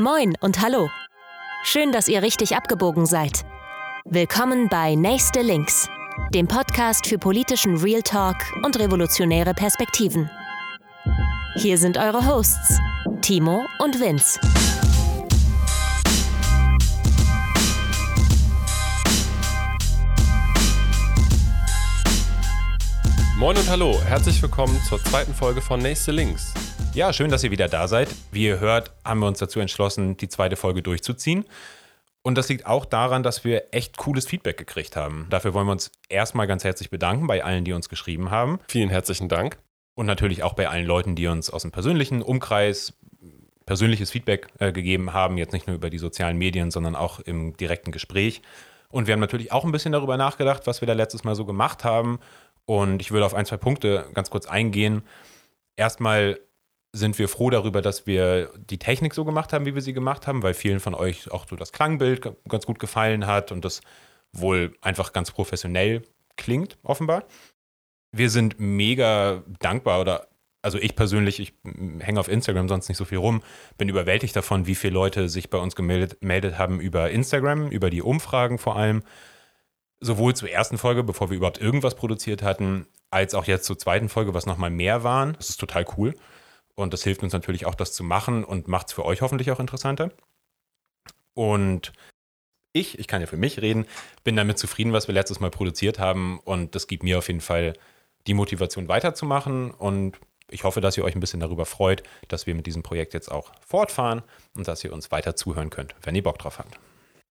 Moin und hallo. Schön, dass ihr richtig abgebogen seid. Willkommen bei Nächste Links, dem Podcast für politischen Real Talk und revolutionäre Perspektiven. Hier sind eure Hosts, Timo und Vince. Moin und hallo, herzlich willkommen zur zweiten Folge von Nächste Links. Ja, schön, dass ihr wieder da seid. Wie ihr hört, haben wir uns dazu entschlossen, die zweite Folge durchzuziehen. Und das liegt auch daran, dass wir echt cooles Feedback gekriegt haben. Dafür wollen wir uns erstmal ganz herzlich bedanken bei allen, die uns geschrieben haben. Vielen herzlichen Dank. Und natürlich auch bei allen Leuten, die uns aus dem persönlichen Umkreis persönliches Feedback äh, gegeben haben. Jetzt nicht nur über die sozialen Medien, sondern auch im direkten Gespräch. Und wir haben natürlich auch ein bisschen darüber nachgedacht, was wir da letztes Mal so gemacht haben. Und ich würde auf ein, zwei Punkte ganz kurz eingehen. Erstmal sind wir froh darüber, dass wir die Technik so gemacht haben, wie wir sie gemacht haben, weil vielen von euch auch so das Klangbild ganz gut gefallen hat und das wohl einfach ganz professionell klingt, offenbar. Wir sind mega dankbar oder also ich persönlich, ich hänge auf Instagram sonst nicht so viel rum, bin überwältigt davon, wie viele Leute sich bei uns gemeldet, haben über Instagram, über die Umfragen vor allem. Sowohl zur ersten Folge, bevor wir überhaupt irgendwas produziert hatten, als auch jetzt zur zweiten Folge, was nochmal mehr waren. Das ist total cool. Und das hilft uns natürlich auch, das zu machen und macht es für euch hoffentlich auch interessanter. Und ich, ich kann ja für mich reden, bin damit zufrieden, was wir letztes Mal produziert haben. Und das gibt mir auf jeden Fall die Motivation weiterzumachen. Und ich hoffe, dass ihr euch ein bisschen darüber freut, dass wir mit diesem Projekt jetzt auch fortfahren und dass ihr uns weiter zuhören könnt, wenn ihr Bock drauf habt.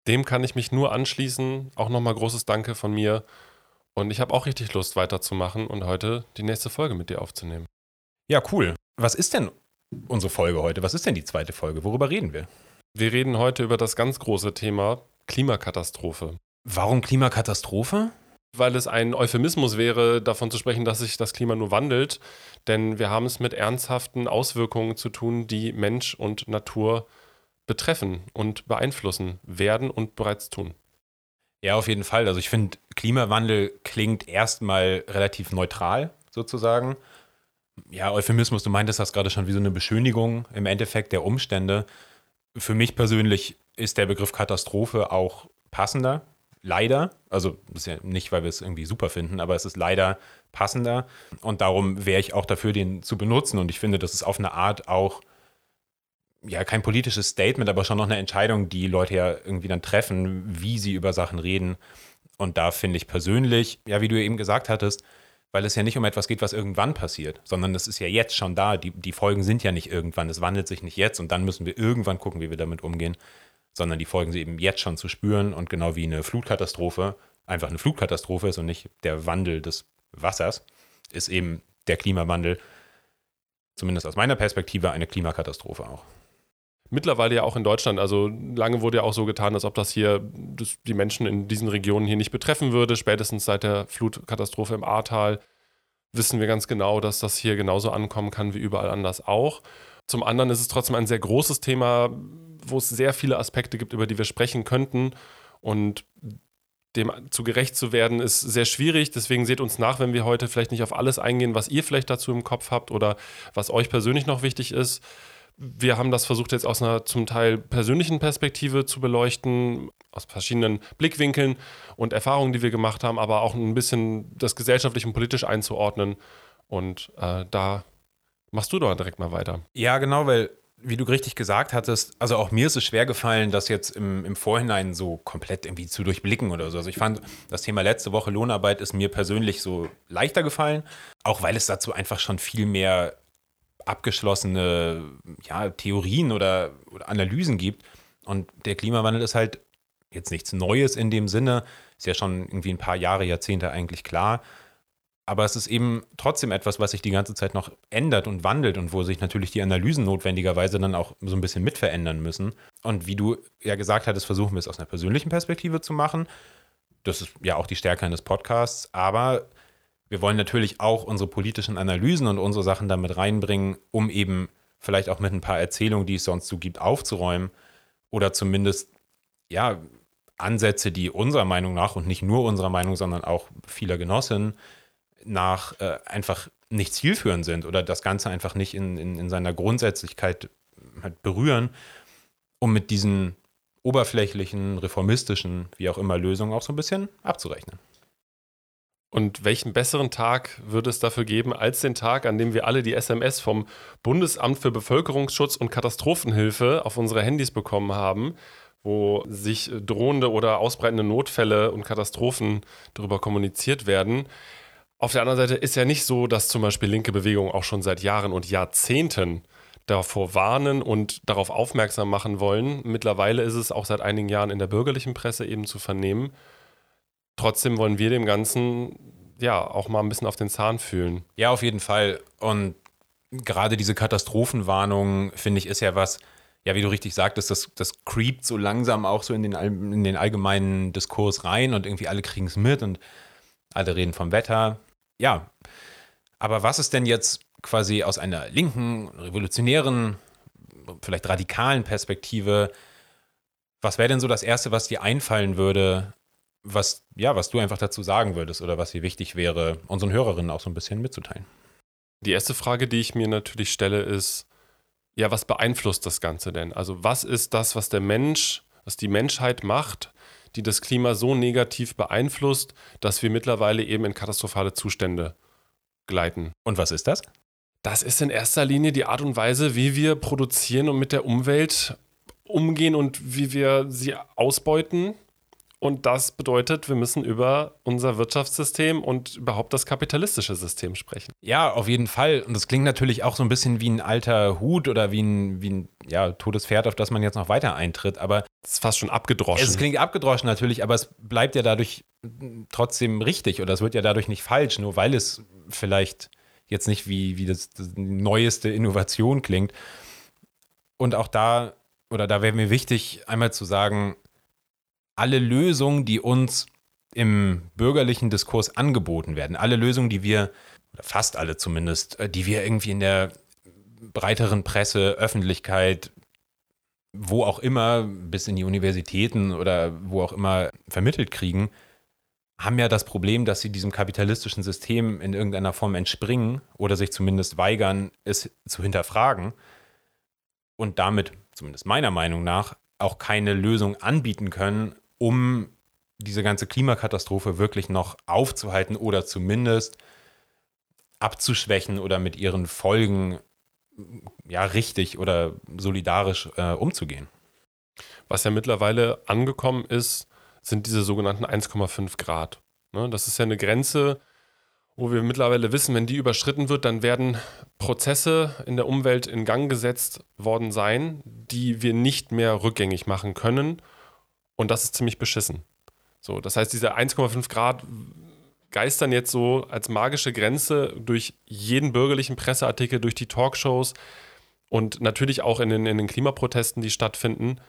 Dem kann ich mich nur anschließen. Auch nochmal großes Danke von mir. Und ich habe auch richtig Lust weiterzumachen und heute die nächste Folge mit dir aufzunehmen. Ja, cool. Was ist denn unsere Folge heute? Was ist denn die zweite Folge? Worüber reden wir? Wir reden heute über das ganz große Thema Klimakatastrophe. Warum Klimakatastrophe? Weil es ein Euphemismus wäre, davon zu sprechen, dass sich das Klima nur wandelt. Denn wir haben es mit ernsthaften Auswirkungen zu tun, die Mensch und Natur betreffen und beeinflussen werden und bereits tun. Ja, auf jeden Fall. Also ich finde, Klimawandel klingt erstmal relativ neutral sozusagen ja, Euphemismus, du meintest das gerade schon wie so eine Beschönigung im Endeffekt der Umstände. Für mich persönlich ist der Begriff Katastrophe auch passender. Leider. Also, das ist ja nicht, weil wir es irgendwie super finden, aber es ist leider passender. Und darum wäre ich auch dafür, den zu benutzen. Und ich finde, das ist auf eine Art auch, ja, kein politisches Statement, aber schon noch eine Entscheidung, die Leute ja irgendwie dann treffen, wie sie über Sachen reden. Und da finde ich persönlich, ja, wie du eben gesagt hattest, weil es ja nicht um etwas geht, was irgendwann passiert, sondern es ist ja jetzt schon da. Die, die Folgen sind ja nicht irgendwann, es wandelt sich nicht jetzt und dann müssen wir irgendwann gucken, wie wir damit umgehen, sondern die Folgen sind eben jetzt schon zu spüren und genau wie eine Flutkatastrophe einfach eine Flutkatastrophe ist und nicht der Wandel des Wassers, ist eben der Klimawandel, zumindest aus meiner Perspektive, eine Klimakatastrophe auch. Mittlerweile ja auch in Deutschland. Also lange wurde ja auch so getan, als ob das hier das die Menschen in diesen Regionen hier nicht betreffen würde. Spätestens seit der Flutkatastrophe im Ahrtal wissen wir ganz genau, dass das hier genauso ankommen kann wie überall anders auch. Zum anderen ist es trotzdem ein sehr großes Thema, wo es sehr viele Aspekte gibt, über die wir sprechen könnten. Und dem zu gerecht zu werden, ist sehr schwierig. Deswegen seht uns nach, wenn wir heute vielleicht nicht auf alles eingehen, was ihr vielleicht dazu im Kopf habt oder was euch persönlich noch wichtig ist wir haben das versucht jetzt aus einer zum Teil persönlichen Perspektive zu beleuchten, aus verschiedenen Blickwinkeln und Erfahrungen, die wir gemacht haben, aber auch ein bisschen das gesellschaftlich und politisch einzuordnen. Und äh, da machst du doch direkt mal weiter. Ja, genau, weil wie du richtig gesagt hattest, also auch mir ist es schwer gefallen, das jetzt im, im Vorhinein so komplett irgendwie zu durchblicken oder so. Also ich fand, das Thema letzte Woche Lohnarbeit ist mir persönlich so leichter gefallen, auch weil es dazu einfach schon viel mehr abgeschlossene ja, Theorien oder, oder Analysen gibt. Und der Klimawandel ist halt jetzt nichts Neues in dem Sinne, ist ja schon irgendwie ein paar Jahre, Jahrzehnte eigentlich klar. Aber es ist eben trotzdem etwas, was sich die ganze Zeit noch ändert und wandelt und wo sich natürlich die Analysen notwendigerweise dann auch so ein bisschen mit verändern müssen. Und wie du ja gesagt hattest, versuchen wir es aus einer persönlichen Perspektive zu machen. Das ist ja auch die Stärke eines Podcasts. Aber wir wollen natürlich auch unsere politischen Analysen und unsere Sachen damit reinbringen, um eben vielleicht auch mit ein paar Erzählungen, die es sonst so gibt, aufzuräumen oder zumindest ja Ansätze, die unserer Meinung nach und nicht nur unserer Meinung, sondern auch vieler Genossinnen nach äh, einfach nicht zielführend sind oder das Ganze einfach nicht in, in, in seiner Grundsätzlichkeit halt berühren. um mit diesen oberflächlichen, reformistischen, wie auch immer Lösungen auch so ein bisschen abzurechnen. Und welchen besseren Tag würde es dafür geben, als den Tag, an dem wir alle die SMS vom Bundesamt für Bevölkerungsschutz und Katastrophenhilfe auf unsere Handys bekommen haben, wo sich drohende oder ausbreitende Notfälle und Katastrophen darüber kommuniziert werden. Auf der anderen Seite ist ja nicht so, dass zum Beispiel linke Bewegungen auch schon seit Jahren und Jahrzehnten davor warnen und darauf aufmerksam machen wollen. Mittlerweile ist es auch seit einigen Jahren in der bürgerlichen Presse eben zu vernehmen. Trotzdem wollen wir dem Ganzen ja auch mal ein bisschen auf den Zahn fühlen. Ja, auf jeden Fall. Und gerade diese Katastrophenwarnung, finde ich, ist ja was, ja, wie du richtig sagtest, das, das creept so langsam auch so in den, in den allgemeinen Diskurs rein und irgendwie alle kriegen es mit und alle reden vom Wetter. Ja, aber was ist denn jetzt quasi aus einer linken, revolutionären, vielleicht radikalen Perspektive, was wäre denn so das Erste, was dir einfallen würde, was, ja, was du einfach dazu sagen würdest oder was dir wichtig wäre, unseren Hörerinnen auch so ein bisschen mitzuteilen? Die erste Frage, die ich mir natürlich stelle, ist, ja, was beeinflusst das Ganze denn? Also was ist das, was der Mensch, was die Menschheit macht, die das Klima so negativ beeinflusst, dass wir mittlerweile eben in katastrophale Zustände gleiten? Und was ist das? Das ist in erster Linie die Art und Weise, wie wir produzieren und mit der Umwelt umgehen und wie wir sie ausbeuten und das bedeutet, wir müssen über unser Wirtschaftssystem und überhaupt das kapitalistische System sprechen. Ja, auf jeden Fall. Und das klingt natürlich auch so ein bisschen wie ein alter Hut oder wie ein, wie ein ja, totes Pferd, auf das man jetzt noch weiter eintritt. Aber es ist fast schon abgedroschen. Es klingt abgedroschen natürlich, aber es bleibt ja dadurch trotzdem richtig oder es wird ja dadurch nicht falsch, nur weil es vielleicht jetzt nicht wie, wie das, das neueste Innovation klingt. Und auch da, oder da wäre mir wichtig, einmal zu sagen, alle Lösungen, die uns im bürgerlichen Diskurs angeboten werden, alle Lösungen, die wir, oder fast alle zumindest, äh, die wir irgendwie in der breiteren Presse, Öffentlichkeit, wo auch immer, bis in die Universitäten oder wo auch immer vermittelt kriegen, haben ja das Problem, dass sie diesem kapitalistischen System in irgendeiner Form entspringen oder sich zumindest weigern, es zu hinterfragen und damit, zumindest meiner Meinung nach, auch keine Lösung anbieten können, um diese ganze Klimakatastrophe wirklich noch aufzuhalten oder zumindest abzuschwächen oder mit ihren Folgen ja richtig oder solidarisch äh, umzugehen. Was ja mittlerweile angekommen ist, sind diese sogenannten 1,5 Grad. Ne, das ist ja eine Grenze, wo wir mittlerweile wissen, wenn die überschritten wird, dann werden Prozesse in der Umwelt in Gang gesetzt worden sein, die wir nicht mehr rückgängig machen können und das ist ziemlich beschissen. So, das heißt, diese 1,5 Grad geistern jetzt so als magische Grenze durch jeden bürgerlichen Presseartikel, durch die Talkshows und natürlich auch in den, in den Klimaprotesten, die stattfinden.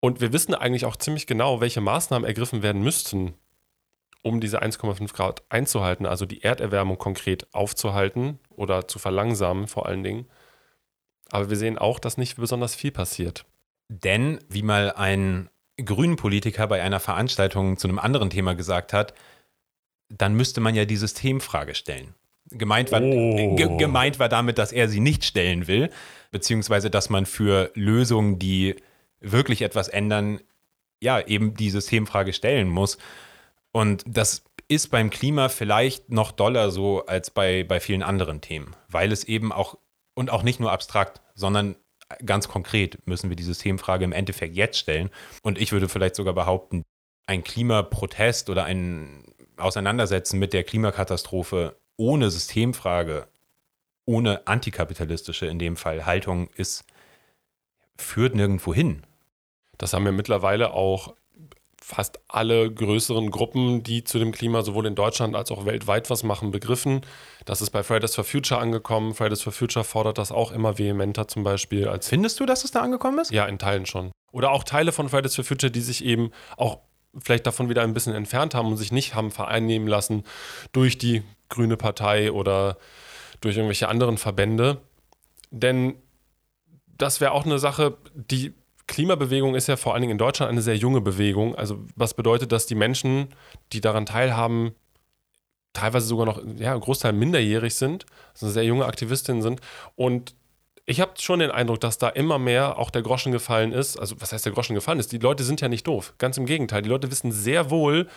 Und wir wissen eigentlich auch ziemlich genau, welche Maßnahmen ergriffen werden müssten, um diese 1,5 Grad einzuhalten, also die Erderwärmung konkret aufzuhalten oder zu verlangsamen vor allen Dingen. Aber wir sehen auch, dass nicht besonders viel passiert. Denn, wie mal ein grünen Politiker bei einer Veranstaltung zu einem anderen Thema gesagt hat, dann müsste man ja die Systemfrage stellen. Gemeint war, oh. ge gemeint war damit, dass er sie nicht stellen will, beziehungsweise dass man für Lösungen, die wirklich etwas ändern, ja, eben die Systemfrage stellen muss. Und das ist beim Klima vielleicht noch doller so als bei, bei vielen anderen Themen, weil es eben auch, und auch nicht nur abstrakt, sondern ganz konkret müssen wir die Systemfrage im Endeffekt jetzt stellen. Und ich würde vielleicht sogar behaupten, ein Klimaprotest oder ein Auseinandersetzen mit der Klimakatastrophe ohne Systemfrage, ohne antikapitalistische in dem Fall Haltung ist, führt nirgendwo hin. Das haben wir mittlerweile auch fast alle größeren Gruppen, die zu dem Klima sowohl in Deutschland als auch weltweit was machen, begriffen. Das ist bei Fridays for Future angekommen. Fridays for Future fordert das auch immer vehementer zum Beispiel. Als Findest du, dass es da angekommen ist? Ja, in Teilen schon. Oder auch Teile von Fridays for Future, die sich eben auch vielleicht davon wieder ein bisschen entfernt haben und sich nicht haben vereinnehmen lassen durch die Grüne Partei oder durch irgendwelche anderen Verbände. Denn das wäre auch eine Sache, die Klimabewegung ist ja vor allen Dingen in Deutschland eine sehr junge Bewegung. Also was bedeutet, dass die Menschen, die daran teilhaben, teilweise sogar noch, ja, ein Großteil minderjährig sind, also sehr junge Aktivistinnen sind und ich habe schon den Eindruck, dass da immer mehr auch der Groschen gefallen ist. Also, was heißt der Groschen gefallen ist? Die Leute sind ja nicht doof. Ganz im Gegenteil. Die Leute wissen sehr wohl,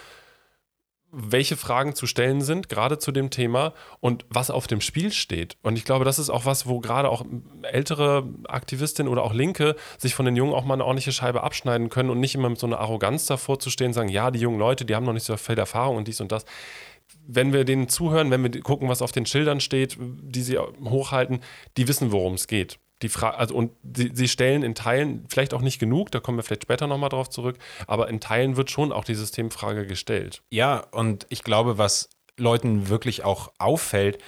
welche Fragen zu stellen sind, gerade zu dem Thema und was auf dem Spiel steht. Und ich glaube, das ist auch was, wo gerade auch ältere Aktivistinnen oder auch Linke sich von den Jungen auch mal eine ordentliche Scheibe abschneiden können und nicht immer mit so einer Arroganz davor zu stehen sagen, ja, die jungen Leute, die haben noch nicht so viel Erfahrung und dies und das wenn wir denen zuhören, wenn wir gucken, was auf den Schildern steht, die sie hochhalten, die wissen, worum es geht. Die Fra also, und sie, sie, stellen in Teilen, vielleicht auch nicht genug, da kommen wir vielleicht später nochmal drauf zurück, aber in Teilen wird schon auch die Systemfrage gestellt. Ja, und ich glaube, was Leuten wirklich auch auffällt,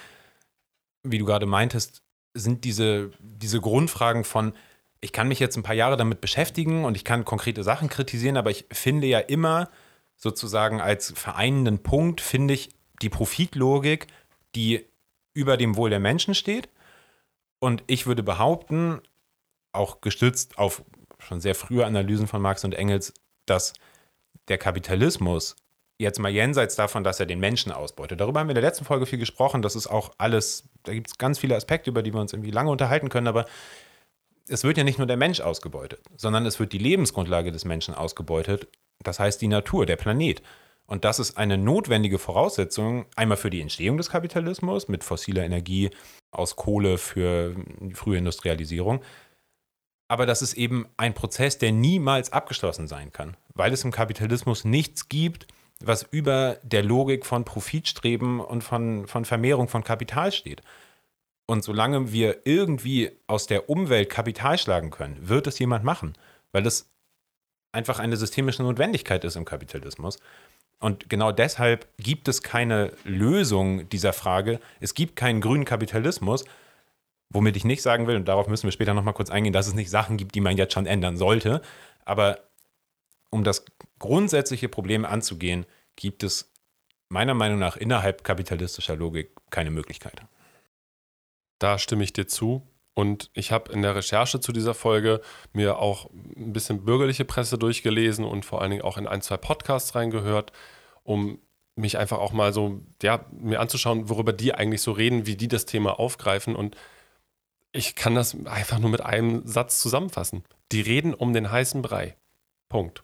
wie du gerade meintest, sind diese, diese Grundfragen von, ich kann mich jetzt ein paar Jahre damit beschäftigen und ich kann konkrete Sachen kritisieren, aber ich finde ja immer sozusagen als vereinenden Punkt, finde ich, die Profitlogik, die über dem Wohl der Menschen steht. Und ich würde behaupten, auch gestützt auf schon sehr frühe Analysen von Marx und Engels, dass der Kapitalismus jetzt mal jenseits davon, dass er den Menschen ausbeutet. Darüber haben wir in der letzten Folge viel gesprochen. Das ist auch alles, da gibt es ganz viele Aspekte, über die wir uns irgendwie lange unterhalten können, aber es wird ja nicht nur der Mensch ausgebeutet, sondern es wird die Lebensgrundlage des Menschen ausgebeutet. Das heißt die Natur, der Planet. Und das ist eine notwendige Voraussetzung einmal für die Entstehung des Kapitalismus mit fossiler Energie aus Kohle für die frühe Industrialisierung. Aber das ist eben ein Prozess, der niemals abgeschlossen sein kann, weil es im Kapitalismus nichts gibt, was über der Logik von Profitstreben und von, von Vermehrung von Kapital steht. Und solange wir irgendwie aus der Umwelt Kapital schlagen können, wird es jemand machen, weil es einfach eine systemische Notwendigkeit ist im Kapitalismus. Und genau deshalb gibt es keine Lösung dieser Frage. Es gibt keinen grünen Kapitalismus, womit ich nicht sagen will, und darauf müssen wir später nochmal kurz eingehen, dass es nicht Sachen gibt, die man jetzt schon ändern sollte. Aber um das grundsätzliche Problem anzugehen, gibt es meiner Meinung nach innerhalb kapitalistischer Logik keine Möglichkeit. Da stimme ich dir zu. Und ich habe in der Recherche zu dieser Folge mir auch ein bisschen bürgerliche Presse durchgelesen und vor allen Dingen auch in ein, zwei Podcasts reingehört um mich einfach auch mal so, ja, mir anzuschauen, worüber die eigentlich so reden, wie die das Thema aufgreifen. Und ich kann das einfach nur mit einem Satz zusammenfassen. Die reden um den heißen Brei. Punkt.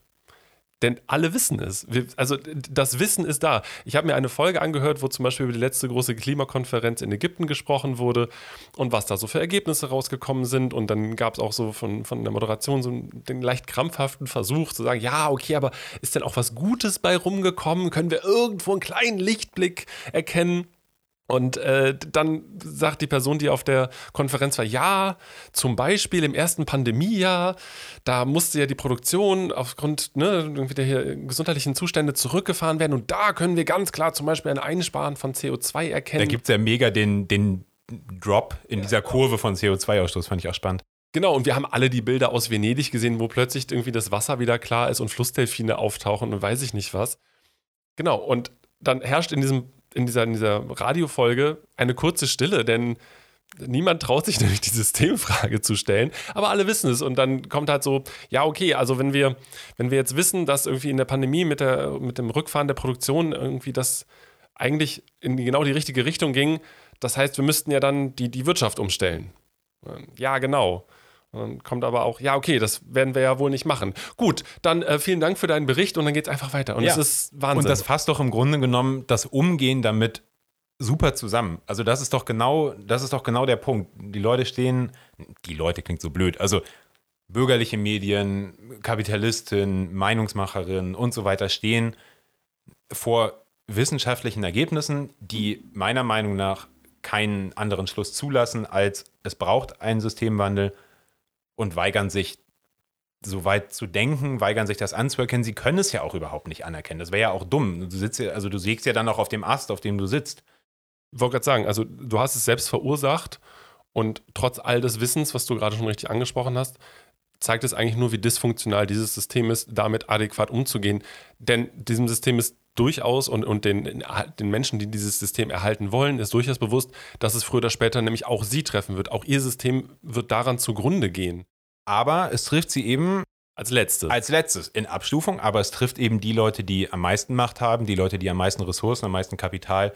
Denn alle wissen es. Also das Wissen ist da. Ich habe mir eine Folge angehört, wo zum Beispiel über die letzte große Klimakonferenz in Ägypten gesprochen wurde und was da so für Ergebnisse rausgekommen sind. Und dann gab es auch so von, von der Moderation so einen leicht krampfhaften Versuch zu sagen, ja, okay, aber ist denn auch was Gutes bei rumgekommen? Können wir irgendwo einen kleinen Lichtblick erkennen? Und äh, dann sagt die Person, die auf der Konferenz war, ja, zum Beispiel im ersten Pandemiejahr, da musste ja die Produktion aufgrund ne, der gesundheitlichen Zustände zurückgefahren werden. Und da können wir ganz klar zum Beispiel ein Einsparen von CO2 erkennen. Da gibt es ja mega den, den Drop in ja, dieser Kurve von CO2-Ausstoß, fand ich auch spannend. Genau, und wir haben alle die Bilder aus Venedig gesehen, wo plötzlich irgendwie das Wasser wieder klar ist und Flussdelfine auftauchen und weiß ich nicht was. Genau, und dann herrscht in diesem in dieser, in dieser Radiofolge eine kurze Stille, denn niemand traut sich nämlich die Systemfrage zu stellen, aber alle wissen es und dann kommt halt so, ja, okay, also wenn wir, wenn wir jetzt wissen, dass irgendwie in der Pandemie mit, der, mit dem Rückfahren der Produktion irgendwie das eigentlich in genau die richtige Richtung ging, das heißt, wir müssten ja dann die, die Wirtschaft umstellen. Ja, genau. Und dann kommt aber auch, ja, okay, das werden wir ja wohl nicht machen. Gut, dann äh, vielen Dank für deinen Bericht und dann geht es einfach weiter. Und es ja. ist Wahnsinn. Und das fasst doch im Grunde genommen das Umgehen damit super zusammen. Also das ist doch genau, das ist doch genau der Punkt. Die Leute stehen, die Leute klingt so blöd, also bürgerliche Medien, Kapitalistin, Meinungsmacherin und so weiter stehen vor wissenschaftlichen Ergebnissen, die meiner Meinung nach keinen anderen Schluss zulassen, als es braucht einen Systemwandel und weigern sich, so weit zu denken, weigern sich das anzuerkennen. Sie können es ja auch überhaupt nicht anerkennen. Das wäre ja auch dumm. Du sitzt ja, also du sägst ja dann auch auf dem Ast, auf dem du sitzt. Ich wollte gerade sagen, also du hast es selbst verursacht und trotz all des Wissens, was du gerade schon richtig angesprochen hast, zeigt es eigentlich nur, wie dysfunktional dieses System ist, damit adäquat umzugehen. Denn diesem System ist durchaus und, und den, den Menschen, die dieses System erhalten wollen, ist durchaus bewusst, dass es früher oder später nämlich auch sie treffen wird. Auch ihr System wird daran zugrunde gehen. Aber es trifft sie eben als letztes. Als letztes in Abstufung, aber es trifft eben die Leute, die am meisten Macht haben, die Leute, die am meisten Ressourcen, am meisten Kapital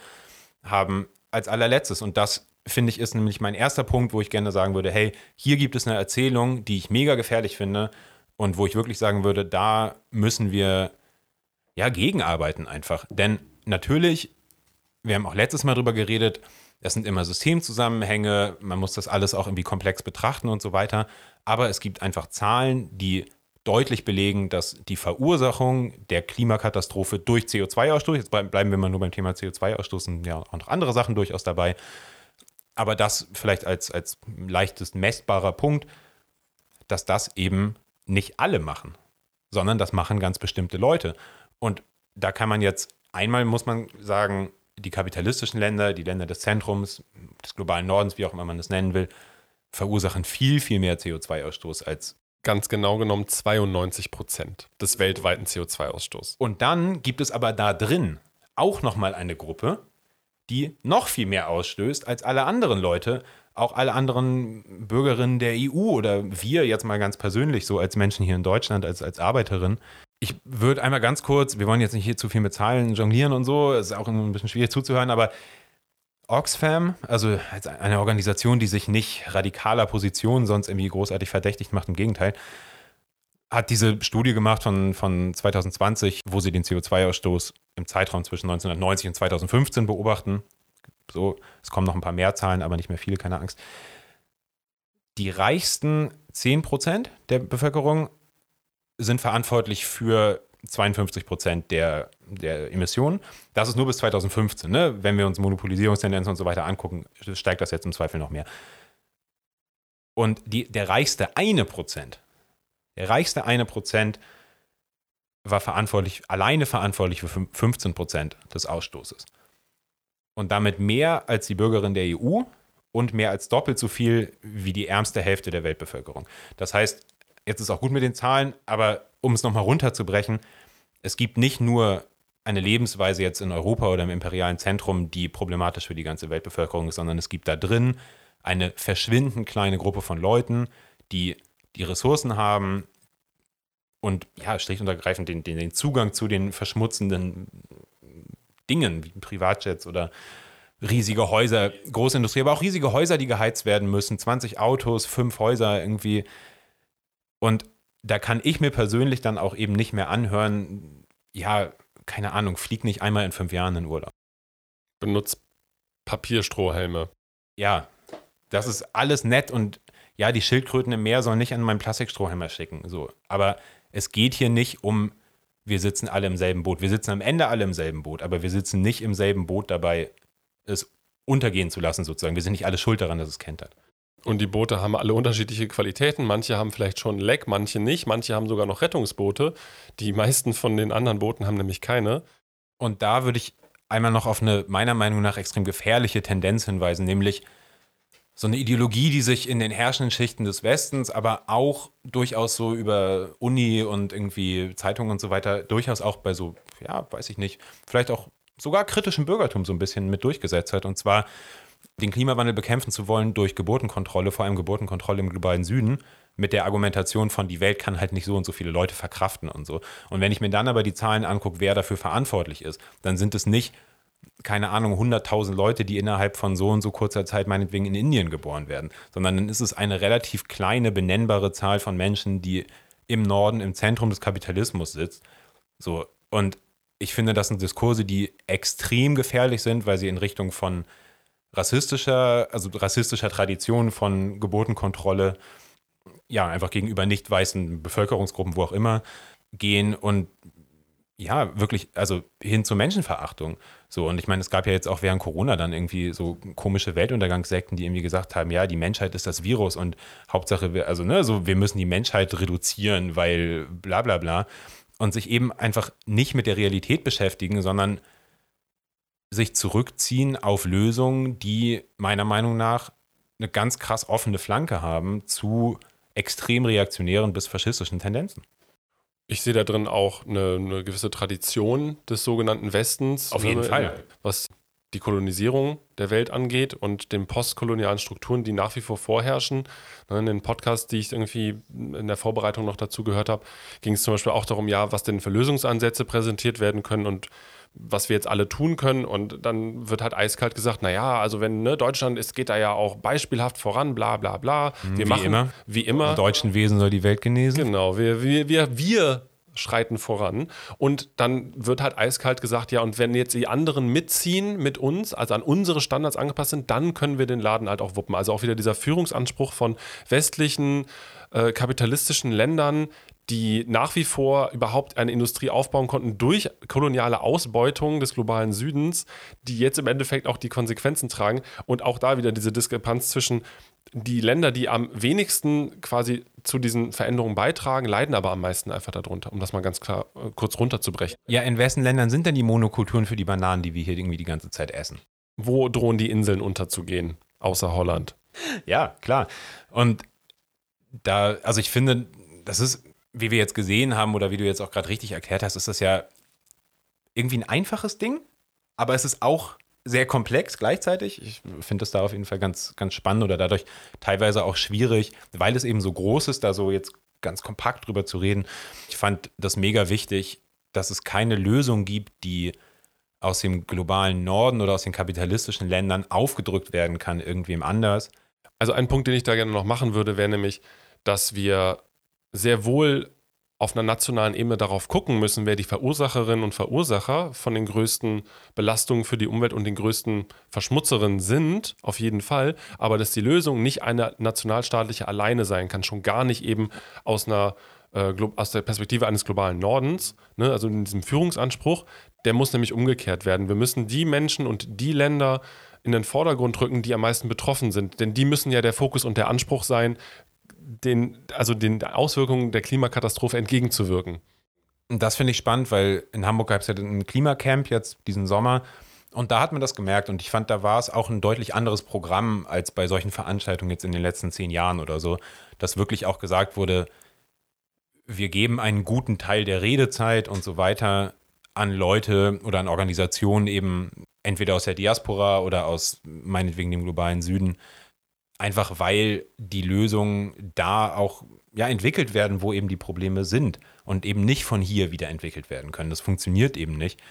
haben, als allerletztes. Und das finde ich, ist nämlich mein erster Punkt, wo ich gerne sagen würde, hey, hier gibt es eine Erzählung, die ich mega gefährlich finde und wo ich wirklich sagen würde, da müssen wir ja gegenarbeiten einfach. Denn natürlich, wir haben auch letztes Mal drüber geredet, es sind immer Systemzusammenhänge, man muss das alles auch irgendwie komplex betrachten und so weiter. Aber es gibt einfach Zahlen, die deutlich belegen, dass die Verursachung der Klimakatastrophe durch CO2-Ausstoß, jetzt bleiben wir mal nur beim Thema CO2-Ausstoß, sind ja auch noch andere Sachen durchaus dabei, aber das vielleicht als, als leichtest messbarer Punkt, dass das eben nicht alle machen, sondern das machen ganz bestimmte Leute. Und da kann man jetzt, einmal muss man sagen, die kapitalistischen Länder, die Länder des Zentrums, des globalen Nordens, wie auch immer man das nennen will, verursachen viel, viel mehr CO2-Ausstoß als ganz genau genommen 92 Prozent des weltweiten CO2-Ausstoßes. Und dann gibt es aber da drin auch nochmal eine Gruppe, die noch viel mehr ausstößt als alle anderen Leute, auch alle anderen Bürgerinnen der EU oder wir jetzt mal ganz persönlich so als Menschen hier in Deutschland, als, als Arbeiterin. Ich würde einmal ganz kurz, wir wollen jetzt nicht hier zu viel mit Zahlen jonglieren und so, ist auch ein bisschen schwierig zuzuhören, aber Oxfam, also eine Organisation, die sich nicht radikaler Positionen sonst irgendwie großartig verdächtigt macht, im Gegenteil, hat diese Studie gemacht von, von 2020, wo sie den CO2-Ausstoß im Zeitraum zwischen 1990 und 2015 beobachten. So, es kommen noch ein paar mehr Zahlen, aber nicht mehr viele, keine Angst. Die reichsten 10% der Bevölkerung sind verantwortlich für 52 Prozent der, der Emissionen. Das ist nur bis 2015. Ne? Wenn wir uns Monopolisierungstendenzen und so weiter angucken, steigt das jetzt im Zweifel noch mehr. Und die, der reichste eine Prozent, der reichste eine Prozent war verantwortlich, alleine verantwortlich für 15 Prozent des Ausstoßes. Und damit mehr als die Bürgerin der EU und mehr als doppelt so viel wie die ärmste Hälfte der Weltbevölkerung. Das heißt, jetzt ist auch gut mit den Zahlen, aber um es nochmal runterzubrechen, es gibt nicht nur eine Lebensweise jetzt in Europa oder im imperialen Zentrum, die problematisch für die ganze Weltbevölkerung ist, sondern es gibt da drin eine verschwindend kleine Gruppe von Leuten, die die Ressourcen haben und ja, schlicht und ergreifend den, den, den Zugang zu den verschmutzenden Dingen wie Privatjets oder riesige Häuser, Großindustrie, aber auch riesige Häuser, die geheizt werden müssen, 20 Autos, fünf Häuser irgendwie. Und da kann ich mir persönlich dann auch eben nicht mehr anhören, ja, keine Ahnung, flieg nicht einmal in fünf Jahren in Urlaub. Benutzt Papierstrohhelme. Ja, das ist alles nett und ja, die Schildkröten im Meer sollen nicht an meinen Plastikstrohhalm erschicken. So. Aber es geht hier nicht um, wir sitzen alle im selben Boot. Wir sitzen am Ende alle im selben Boot, aber wir sitzen nicht im selben Boot dabei, es untergehen zu lassen, sozusagen. Wir sind nicht alle schuld daran, dass es kentert. Und die Boote haben alle unterschiedliche Qualitäten. Manche haben vielleicht schon Leck, manche nicht. Manche haben sogar noch Rettungsboote. Die meisten von den anderen Booten haben nämlich keine. Und da würde ich einmal noch auf eine meiner Meinung nach extrem gefährliche Tendenz hinweisen, nämlich so eine Ideologie, die sich in den herrschenden Schichten des Westens, aber auch durchaus so über Uni und irgendwie Zeitungen und so weiter, durchaus auch bei so, ja, weiß ich nicht, vielleicht auch sogar kritischem Bürgertum so ein bisschen mit durchgesetzt hat. Und zwar den Klimawandel bekämpfen zu wollen durch Geburtenkontrolle, vor allem Geburtenkontrolle im globalen Süden, mit der Argumentation von, die Welt kann halt nicht so und so viele Leute verkraften und so. Und wenn ich mir dann aber die Zahlen angucke, wer dafür verantwortlich ist, dann sind es nicht keine Ahnung, 100.000 Leute, die innerhalb von so und so kurzer Zeit meinetwegen in Indien geboren werden, sondern dann ist es eine relativ kleine, benennbare Zahl von Menschen, die im Norden, im Zentrum des Kapitalismus sitzt. So, und ich finde, das sind Diskurse, die extrem gefährlich sind, weil sie in Richtung von rassistischer, also rassistischer Tradition von Geburtenkontrolle, ja, einfach gegenüber nicht weißen Bevölkerungsgruppen, wo auch immer, gehen und ja, wirklich, also hin zur Menschenverachtung. So, und ich meine, es gab ja jetzt auch während Corona dann irgendwie so komische Weltuntergangssekten, die irgendwie gesagt haben, ja, die Menschheit ist das Virus und Hauptsache, also, ne, so, wir müssen die Menschheit reduzieren, weil bla bla bla. Und sich eben einfach nicht mit der Realität beschäftigen, sondern sich zurückziehen auf Lösungen, die meiner Meinung nach eine ganz krass offene Flanke haben zu extrem reaktionären bis faschistischen Tendenzen. Ich sehe da drin auch eine, eine gewisse Tradition des sogenannten Westens. Auf jeden ne, Fall. Was die Kolonisierung der Welt angeht und den postkolonialen Strukturen, die nach wie vor vorherrschen. Ne, in den Podcast, die ich irgendwie in der Vorbereitung noch dazu gehört habe, ging es zum Beispiel auch darum, ja, was denn für Lösungsansätze präsentiert werden können und was wir jetzt alle tun können. Und dann wird halt eiskalt gesagt, naja, also wenn ne, Deutschland ist, geht da ja auch beispielhaft voran, bla bla bla. Wir wie machen, immer. Wie immer. Im deutschen Wesen soll die Welt genesen. Genau, wir, wir, wir, wir schreiten voran. Und dann wird halt eiskalt gesagt, ja, und wenn jetzt die anderen mitziehen mit uns, also an unsere Standards angepasst sind, dann können wir den Laden halt auch wuppen. Also auch wieder dieser Führungsanspruch von westlichen äh, kapitalistischen Ländern, die nach wie vor überhaupt eine Industrie aufbauen konnten durch koloniale Ausbeutung des globalen Südens, die jetzt im Endeffekt auch die Konsequenzen tragen. Und auch da wieder diese Diskrepanz zwischen die Länder, die am wenigsten quasi zu diesen Veränderungen beitragen, leiden aber am meisten einfach darunter, um das mal ganz klar äh, kurz runterzubrechen. Ja, in wessen Ländern sind denn die Monokulturen für die Bananen, die wir hier irgendwie die ganze Zeit essen? Wo drohen die Inseln unterzugehen, außer Holland? Ja, klar. Und da, also ich finde, das ist, wie wir jetzt gesehen haben oder wie du jetzt auch gerade richtig erklärt hast, ist das ja irgendwie ein einfaches Ding, aber es ist auch sehr komplex gleichzeitig. Ich finde das da auf jeden Fall ganz, ganz spannend oder dadurch teilweise auch schwierig, weil es eben so groß ist, da so jetzt ganz kompakt drüber zu reden. Ich fand das mega wichtig, dass es keine Lösung gibt, die aus dem globalen Norden oder aus den kapitalistischen Ländern aufgedrückt werden kann, irgendwem anders. Also ein Punkt, den ich da gerne noch machen würde, wäre nämlich, dass wir sehr wohl auf einer nationalen Ebene darauf gucken müssen, wer die Verursacherinnen und Verursacher von den größten Belastungen für die Umwelt und den größten Verschmutzerinnen sind, auf jeden Fall, aber dass die Lösung nicht eine nationalstaatliche alleine sein kann, schon gar nicht eben aus einer äh, aus der Perspektive eines globalen Nordens, ne, also in diesem Führungsanspruch, der muss nämlich umgekehrt werden. Wir müssen die Menschen und die Länder in den Vordergrund rücken, die am meisten betroffen sind. Denn die müssen ja der Fokus und der Anspruch sein, den, also den Auswirkungen der Klimakatastrophe entgegenzuwirken. Das finde ich spannend, weil in Hamburg gab es ja ein Klimacamp jetzt diesen Sommer. Und da hat man das gemerkt und ich fand, da war es auch ein deutlich anderes Programm als bei solchen Veranstaltungen jetzt in den letzten zehn Jahren oder so, dass wirklich auch gesagt wurde, wir geben einen guten Teil der Redezeit und so weiter an Leute oder an Organisationen eben entweder aus der Diaspora oder aus meinetwegen dem globalen Süden, einfach weil die Lösungen da auch ja, entwickelt werden, wo eben die Probleme sind und eben nicht von hier wieder entwickelt werden können. Das funktioniert eben nicht.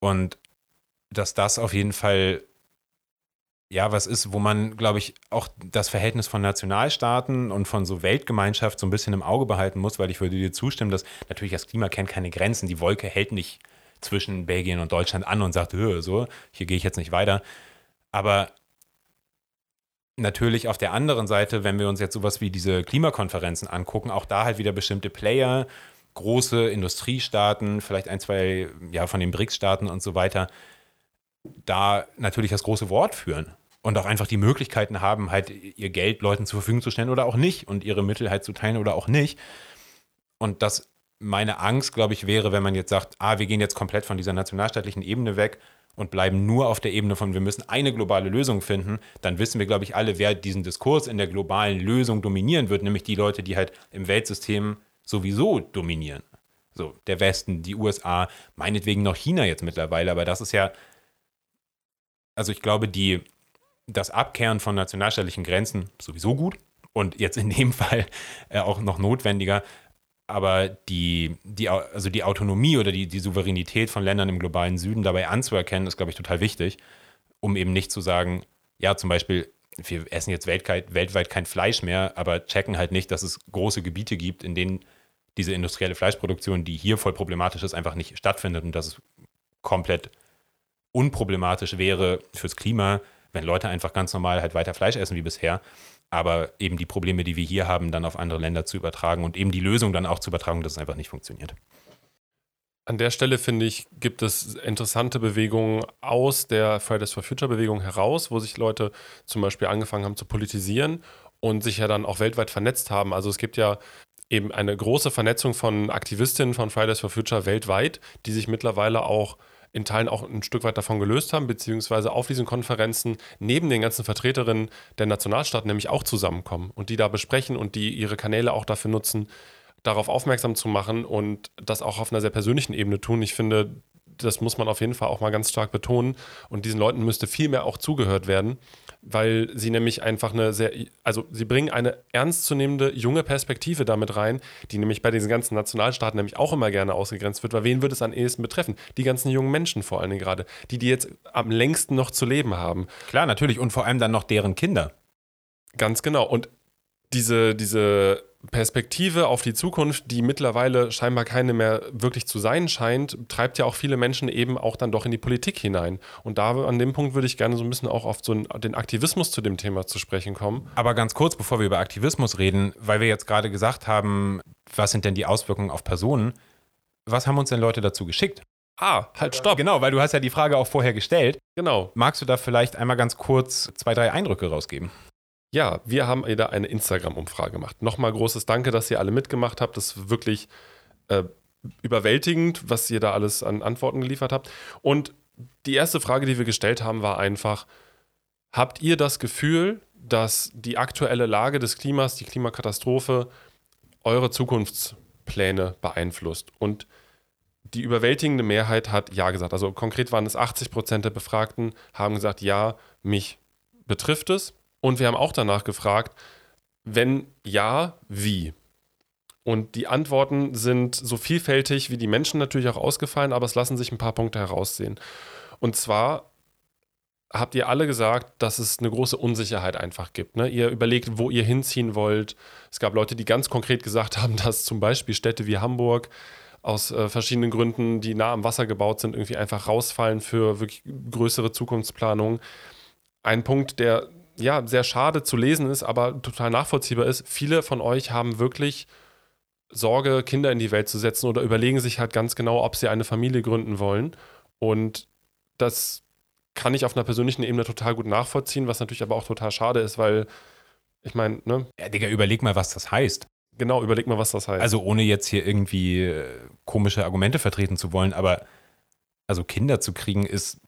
Und dass das auf jeden Fall ja was ist, wo man, glaube ich, auch das Verhältnis von Nationalstaaten und von so Weltgemeinschaft so ein bisschen im Auge behalten muss, weil ich würde dir zustimmen, dass natürlich das Klima kennt keine Grenzen. Die Wolke hält nicht zwischen Belgien und Deutschland an und sagt, so, hier gehe ich jetzt nicht weiter. Aber natürlich auf der anderen Seite, wenn wir uns jetzt sowas wie diese Klimakonferenzen angucken, auch da halt wieder bestimmte Player, große Industriestaaten, vielleicht ein, zwei ja, von den BRICS-Staaten und so weiter, da natürlich das große Wort führen und auch einfach die Möglichkeiten haben, halt ihr Geld Leuten zur Verfügung zu stellen oder auch nicht und ihre Mittel halt zu teilen oder auch nicht. Und das meine Angst, glaube ich, wäre, wenn man jetzt sagt, ah, wir gehen jetzt komplett von dieser nationalstaatlichen Ebene weg und bleiben nur auf der Ebene von, wir müssen eine globale Lösung finden, dann wissen wir, glaube ich, alle, wer diesen Diskurs in der globalen Lösung dominieren wird, nämlich die Leute, die halt im Weltsystem sowieso dominieren. So, der Westen, die USA, meinetwegen noch China jetzt mittlerweile, aber das ist ja, also ich glaube, die, das Abkehren von nationalstaatlichen Grenzen sowieso gut und jetzt in dem Fall äh, auch noch notwendiger, aber die, die, also die Autonomie oder die, die Souveränität von Ländern im globalen Süden dabei anzuerkennen, ist, glaube ich, total wichtig, um eben nicht zu sagen, ja, zum Beispiel, wir essen jetzt weltweit, weltweit kein Fleisch mehr, aber checken halt nicht, dass es große Gebiete gibt, in denen diese industrielle Fleischproduktion, die hier voll problematisch ist, einfach nicht stattfindet und dass es komplett unproblematisch wäre fürs Klima, wenn Leute einfach ganz normal halt weiter Fleisch essen wie bisher aber eben die Probleme, die wir hier haben, dann auf andere Länder zu übertragen und eben die Lösung dann auch zu übertragen, dass es einfach nicht funktioniert. An der Stelle finde ich, gibt es interessante Bewegungen aus der Fridays for Future Bewegung heraus, wo sich Leute zum Beispiel angefangen haben zu politisieren und sich ja dann auch weltweit vernetzt haben. Also es gibt ja eben eine große Vernetzung von Aktivistinnen von Fridays for Future weltweit, die sich mittlerweile auch in Teilen auch ein Stück weit davon gelöst haben, beziehungsweise auf diesen Konferenzen neben den ganzen Vertreterinnen der Nationalstaaten nämlich auch zusammenkommen und die da besprechen und die ihre Kanäle auch dafür nutzen, darauf aufmerksam zu machen und das auch auf einer sehr persönlichen Ebene tun. Ich finde, das muss man auf jeden Fall auch mal ganz stark betonen. Und diesen Leuten müsste viel mehr auch zugehört werden, weil sie nämlich einfach eine sehr, also sie bringen eine ernstzunehmende junge Perspektive damit rein, die nämlich bei diesen ganzen Nationalstaaten nämlich auch immer gerne ausgegrenzt wird, weil wen würde es am ehesten betreffen? Die ganzen jungen Menschen vor allen Dingen gerade, die die jetzt am längsten noch zu leben haben. Klar, natürlich und vor allem dann noch deren Kinder. Ganz genau. Und diese, diese Perspektive auf die Zukunft, die mittlerweile scheinbar keine mehr wirklich zu sein scheint, treibt ja auch viele Menschen eben auch dann doch in die Politik hinein. Und da an dem Punkt würde ich gerne so ein bisschen auch auf so den Aktivismus zu dem Thema zu sprechen kommen. Aber ganz kurz, bevor wir über Aktivismus reden, weil wir jetzt gerade gesagt haben, was sind denn die Auswirkungen auf Personen? Was haben uns denn Leute dazu geschickt? Ah, halt stopp. Genau, weil du hast ja die Frage auch vorher gestellt. Genau. Magst du da vielleicht einmal ganz kurz zwei, drei Eindrücke rausgeben? Ja, wir haben wieder eine Instagram-Umfrage gemacht. Nochmal großes Danke, dass ihr alle mitgemacht habt. Das ist wirklich äh, überwältigend, was ihr da alles an Antworten geliefert habt. Und die erste Frage, die wir gestellt haben, war einfach, habt ihr das Gefühl, dass die aktuelle Lage des Klimas, die Klimakatastrophe, eure Zukunftspläne beeinflusst? Und die überwältigende Mehrheit hat Ja gesagt. Also konkret waren es 80 Prozent der Befragten, haben gesagt, ja, mich betrifft es. Und wir haben auch danach gefragt, wenn ja, wie? Und die Antworten sind so vielfältig wie die Menschen natürlich auch ausgefallen, aber es lassen sich ein paar Punkte heraussehen. Und zwar habt ihr alle gesagt, dass es eine große Unsicherheit einfach gibt. Ne? Ihr überlegt, wo ihr hinziehen wollt. Es gab Leute, die ganz konkret gesagt haben, dass zum Beispiel Städte wie Hamburg aus äh, verschiedenen Gründen, die nah am Wasser gebaut sind, irgendwie einfach rausfallen für wirklich größere Zukunftsplanungen. Ein Punkt, der ja, sehr schade zu lesen ist, aber total nachvollziehbar ist. Viele von euch haben wirklich Sorge, Kinder in die Welt zu setzen oder überlegen sich halt ganz genau, ob sie eine Familie gründen wollen. Und das kann ich auf einer persönlichen Ebene total gut nachvollziehen, was natürlich aber auch total schade ist, weil ich meine, ne? Ja, Digga, überleg mal, was das heißt. Genau, überleg mal, was das heißt. Also ohne jetzt hier irgendwie äh, komische Argumente vertreten zu wollen, aber also Kinder zu kriegen ist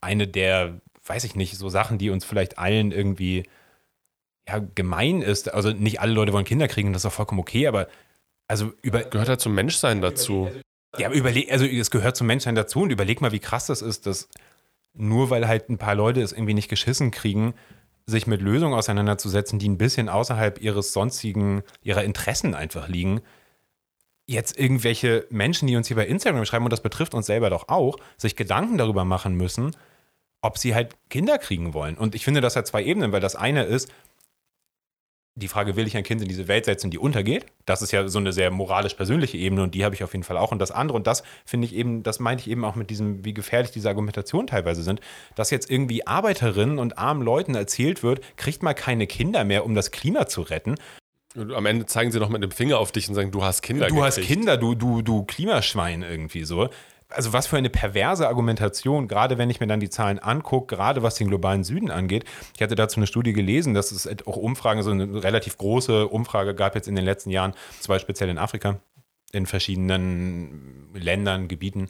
eine der weiß ich nicht, so Sachen, die uns vielleicht allen irgendwie ja, gemein ist. Also nicht alle Leute wollen Kinder kriegen, das ist auch vollkommen okay, aber also über. Gehört halt zum Menschsein dazu. Ja, aber überleg, also es gehört zum Menschsein dazu und überleg mal, wie krass das ist, dass nur weil halt ein paar Leute es irgendwie nicht geschissen kriegen, sich mit Lösungen auseinanderzusetzen, die ein bisschen außerhalb ihres sonstigen, ihrer Interessen einfach liegen, jetzt irgendwelche Menschen, die uns hier bei Instagram schreiben, und das betrifft uns selber doch auch, sich Gedanken darüber machen müssen, ob sie halt Kinder kriegen wollen. Und ich finde, das hat zwei Ebenen, weil das eine ist, die Frage, will ich ein Kind in diese Welt setzen, die untergeht? Das ist ja so eine sehr moralisch-persönliche Ebene und die habe ich auf jeden Fall auch. Und das andere, und das finde ich eben, das meinte ich eben auch mit diesem, wie gefährlich diese Argumentationen teilweise sind, dass jetzt irgendwie Arbeiterinnen und armen Leuten erzählt wird, kriegt mal keine Kinder mehr, um das Klima zu retten. Am Ende zeigen sie noch mit dem Finger auf dich und sagen, du hast Kinder. Du gekriegt. hast Kinder, du, du, du Klimaschwein irgendwie so also was für eine perverse Argumentation, gerade wenn ich mir dann die Zahlen angucke, gerade was den globalen Süden angeht. Ich hatte dazu eine Studie gelesen, dass es auch Umfragen, so eine relativ große Umfrage gab jetzt in den letzten Jahren, zwei speziell in Afrika, in verschiedenen Ländern, Gebieten,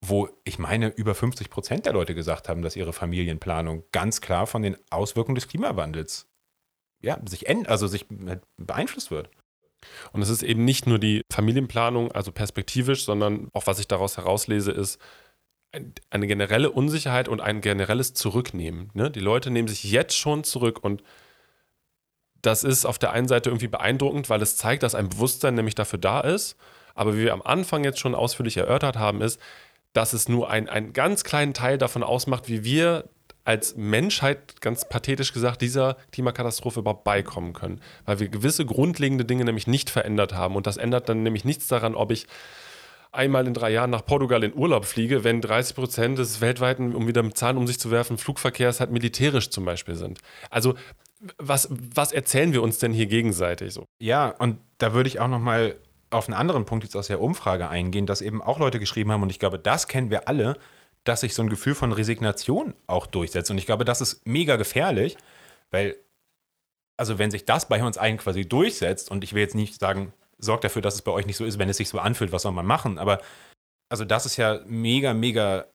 wo ich meine, über 50 Prozent der Leute gesagt haben, dass ihre Familienplanung ganz klar von den Auswirkungen des Klimawandels ja, sich, also sich beeinflusst wird. Und es ist eben nicht nur die Familienplanung, also perspektivisch, sondern auch was ich daraus herauslese, ist eine generelle Unsicherheit und ein generelles Zurücknehmen. Ne? Die Leute nehmen sich jetzt schon zurück und das ist auf der einen Seite irgendwie beeindruckend, weil es zeigt, dass ein Bewusstsein nämlich dafür da ist. Aber wie wir am Anfang jetzt schon ausführlich erörtert haben, ist, dass es nur ein, einen ganz kleinen Teil davon ausmacht, wie wir als Menschheit, ganz pathetisch gesagt, dieser Klimakatastrophe überhaupt beikommen können. Weil wir gewisse grundlegende Dinge nämlich nicht verändert haben. Und das ändert dann nämlich nichts daran, ob ich einmal in drei Jahren nach Portugal in Urlaub fliege, wenn 30 Prozent des weltweiten, um wieder mit Zahlen um sich zu werfen, Flugverkehrs halt militärisch zum Beispiel sind. Also was, was erzählen wir uns denn hier gegenseitig so? Ja, und da würde ich auch noch mal auf einen anderen Punkt jetzt aus der Umfrage eingehen, dass eben auch Leute geschrieben haben, und ich glaube, das kennen wir alle, dass sich so ein Gefühl von Resignation auch durchsetzt. Und ich glaube, das ist mega gefährlich, weil, also wenn sich das bei uns allen quasi durchsetzt, und ich will jetzt nicht sagen, sorgt dafür, dass es bei euch nicht so ist, wenn es sich so anfühlt, was soll man machen, aber also das ist ja mega, mega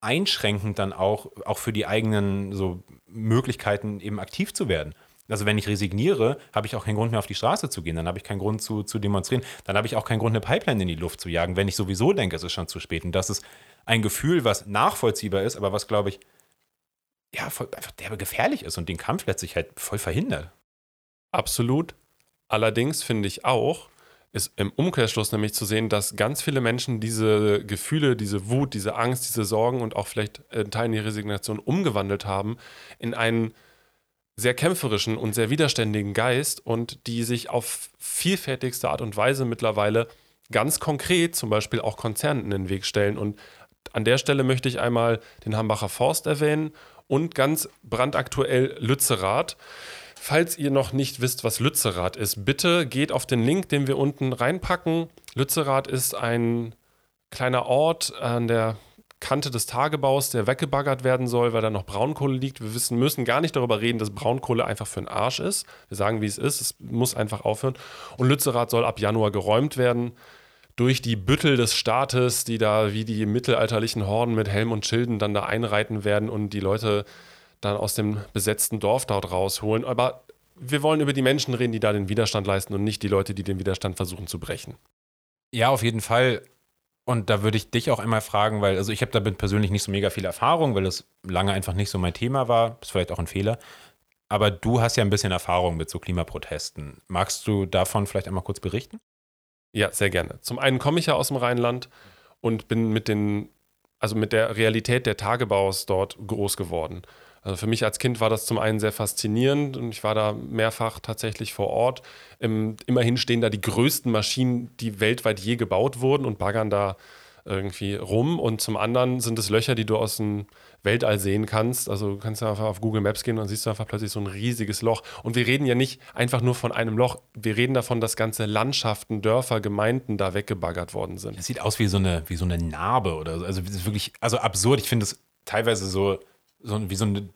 einschränkend dann auch, auch für die eigenen so Möglichkeiten eben aktiv zu werden. Also wenn ich resigniere, habe ich auch keinen Grund mehr auf die Straße zu gehen, dann habe ich keinen Grund zu, zu demonstrieren, dann habe ich auch keinen Grund, eine Pipeline in die Luft zu jagen, wenn ich sowieso denke, es ist schon zu spät. Und das ist ein Gefühl, was nachvollziehbar ist, aber was, glaube ich, ja, voll, einfach derbe gefährlich ist und den Kampf letztlich halt voll verhindert. Absolut. Allerdings finde ich auch, ist im Umkehrschluss nämlich zu sehen, dass ganz viele Menschen diese Gefühle, diese Wut, diese Angst, diese Sorgen und auch vielleicht in Teilen die Resignation umgewandelt haben in einen sehr kämpferischen und sehr widerständigen Geist und die sich auf vielfältigste Art und Weise mittlerweile ganz konkret zum Beispiel auch Konzernen in den Weg stellen. Und an der Stelle möchte ich einmal den Hambacher Forst erwähnen und ganz brandaktuell Lützerath. Falls ihr noch nicht wisst, was Lützerath ist, bitte geht auf den Link, den wir unten reinpacken. Lützerath ist ein kleiner Ort an der Kante des Tagebaus, der weggebaggert werden soll, weil da noch Braunkohle liegt. Wir wissen, müssen gar nicht darüber reden, dass Braunkohle einfach für den Arsch ist. Wir sagen, wie es ist. Es muss einfach aufhören. Und Lützerath soll ab Januar geräumt werden durch die Büttel des Staates, die da wie die mittelalterlichen Horden mit Helm und Schilden dann da einreiten werden und die Leute dann aus dem besetzten Dorf dort rausholen. Aber wir wollen über die Menschen reden, die da den Widerstand leisten und nicht die Leute, die den Widerstand versuchen zu brechen. Ja, auf jeden Fall. Und da würde ich dich auch einmal fragen, weil also ich habe damit persönlich nicht so mega viel Erfahrung, weil es lange einfach nicht so mein Thema war. Ist vielleicht auch ein Fehler. Aber du hast ja ein bisschen Erfahrung mit so Klimaprotesten. Magst du davon vielleicht einmal kurz berichten? Ja, sehr gerne. Zum einen komme ich ja aus dem Rheinland und bin mit den, also mit der Realität der Tagebaus dort groß geworden. Also für mich als Kind war das zum einen sehr faszinierend und ich war da mehrfach tatsächlich vor Ort. Im, immerhin stehen da die größten Maschinen, die weltweit je gebaut wurden und baggern da irgendwie rum. Und zum anderen sind es Löcher, die du aus dem Weltall sehen kannst. Also du kannst einfach auf Google Maps gehen und siehst du einfach plötzlich so ein riesiges Loch. Und wir reden ja nicht einfach nur von einem Loch. Wir reden davon, dass ganze Landschaften, Dörfer, Gemeinden da weggebaggert worden sind. Das sieht aus wie so eine, wie so eine Narbe oder so. Also das ist wirklich, also absurd. Ich finde es teilweise so, so wie so ein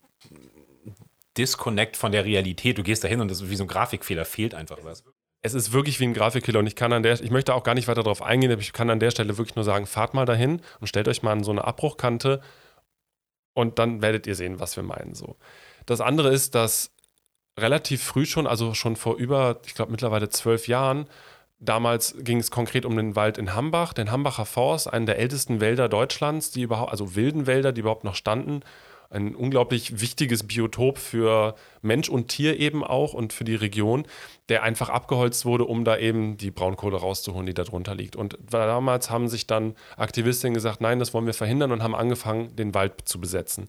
Disconnect von der Realität. Du gehst da hin und das ist wie so ein Grafikfehler, fehlt einfach was es ist wirklich wie ein Grafikkiller und ich kann an der, ich möchte auch gar nicht weiter darauf eingehen, aber ich kann an der Stelle wirklich nur sagen, fahrt mal dahin und stellt euch mal an so eine Abbruchkante und dann werdet ihr sehen, was wir meinen. So. Das andere ist, dass relativ früh schon, also schon vor über, ich glaube mittlerweile zwölf Jahren, damals ging es konkret um den Wald in Hambach, den Hambacher Forst, einen der ältesten Wälder Deutschlands, die überhaupt, also wilden Wälder, die überhaupt noch standen ein unglaublich wichtiges Biotop für Mensch und Tier eben auch und für die Region, der einfach abgeholzt wurde, um da eben die Braunkohle rauszuholen, die da drunter liegt. Und damals haben sich dann Aktivistinnen gesagt, nein, das wollen wir verhindern und haben angefangen, den Wald zu besetzen.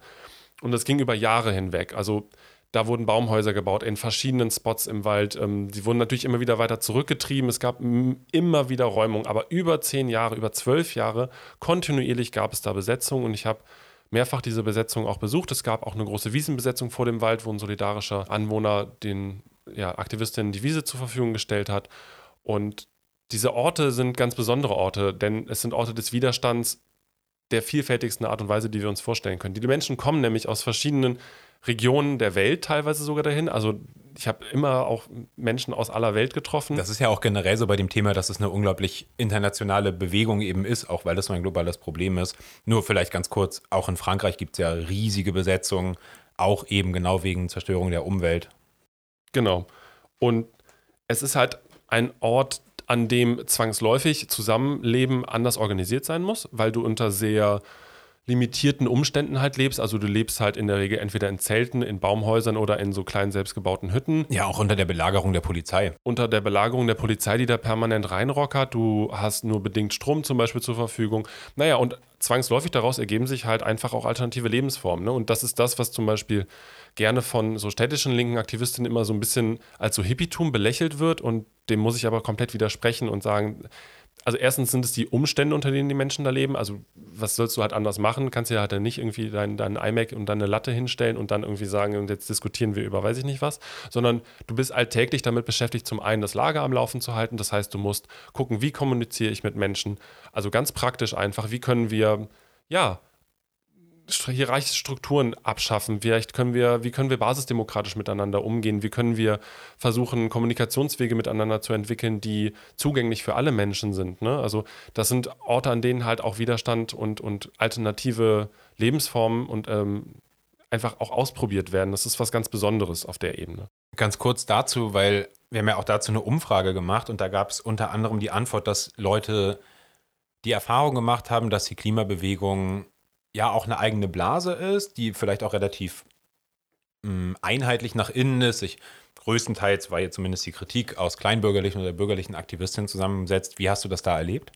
Und das ging über Jahre hinweg. Also da wurden Baumhäuser gebaut in verschiedenen Spots im Wald. Die ähm, wurden natürlich immer wieder weiter zurückgetrieben. Es gab immer wieder Räumung, aber über zehn Jahre, über zwölf Jahre kontinuierlich gab es da Besetzung. Und ich habe mehrfach diese Besetzung auch besucht. Es gab auch eine große Wiesenbesetzung vor dem Wald, wo ein solidarischer Anwohner den ja, Aktivistinnen die Wiese zur Verfügung gestellt hat. Und diese Orte sind ganz besondere Orte, denn es sind Orte des Widerstands der vielfältigsten Art und Weise, die wir uns vorstellen können. Die Menschen kommen nämlich aus verschiedenen Regionen der Welt teilweise sogar dahin. Also ich habe immer auch Menschen aus aller Welt getroffen. Das ist ja auch generell so bei dem Thema, dass es eine unglaublich internationale Bewegung eben ist, auch weil das so ein globales Problem ist. Nur vielleicht ganz kurz, auch in Frankreich gibt es ja riesige Besetzungen, auch eben genau wegen Zerstörung der Umwelt. Genau. Und es ist halt ein Ort, an dem zwangsläufig Zusammenleben anders organisiert sein muss, weil du unter sehr limitierten Umständen halt lebst. Also du lebst halt in der Regel entweder in Zelten, in Baumhäusern oder in so kleinen selbstgebauten Hütten. Ja, auch unter der Belagerung der Polizei. Unter der Belagerung der Polizei, die da permanent reinrockert. Du hast nur bedingt Strom zum Beispiel zur Verfügung. Naja, und zwangsläufig daraus ergeben sich halt einfach auch alternative Lebensformen. Ne? Und das ist das, was zum Beispiel gerne von so städtischen linken Aktivistinnen immer so ein bisschen als so Hippietum belächelt wird. Und dem muss ich aber komplett widersprechen und sagen, also erstens sind es die Umstände, unter denen die Menschen da leben. Also was sollst du halt anders machen? Kannst ja halt dann nicht irgendwie dein, dein iMac und dann eine Latte hinstellen und dann irgendwie sagen, und jetzt diskutieren wir über weiß ich nicht was, sondern du bist alltäglich damit beschäftigt, zum einen das Lager am Laufen zu halten. Das heißt, du musst gucken, wie kommuniziere ich mit Menschen. Also ganz praktisch einfach, wie können wir, ja, hierarchische Strukturen abschaffen? Vielleicht können wir, wie können wir basisdemokratisch miteinander umgehen? Wie können wir versuchen, Kommunikationswege miteinander zu entwickeln, die zugänglich für alle Menschen sind? Ne? Also das sind Orte, an denen halt auch Widerstand und, und alternative Lebensformen und ähm, einfach auch ausprobiert werden. Das ist was ganz Besonderes auf der Ebene. Ganz kurz dazu, weil wir haben ja auch dazu eine Umfrage gemacht und da gab es unter anderem die Antwort, dass Leute die Erfahrung gemacht haben, dass die Klimabewegung ja auch eine eigene Blase ist, die vielleicht auch relativ mh, hm, einheitlich nach innen ist, sich größtenteils, war jetzt zumindest die Kritik aus kleinbürgerlichen oder bürgerlichen Aktivistinnen zusammensetzt. Wie hast du das da erlebt?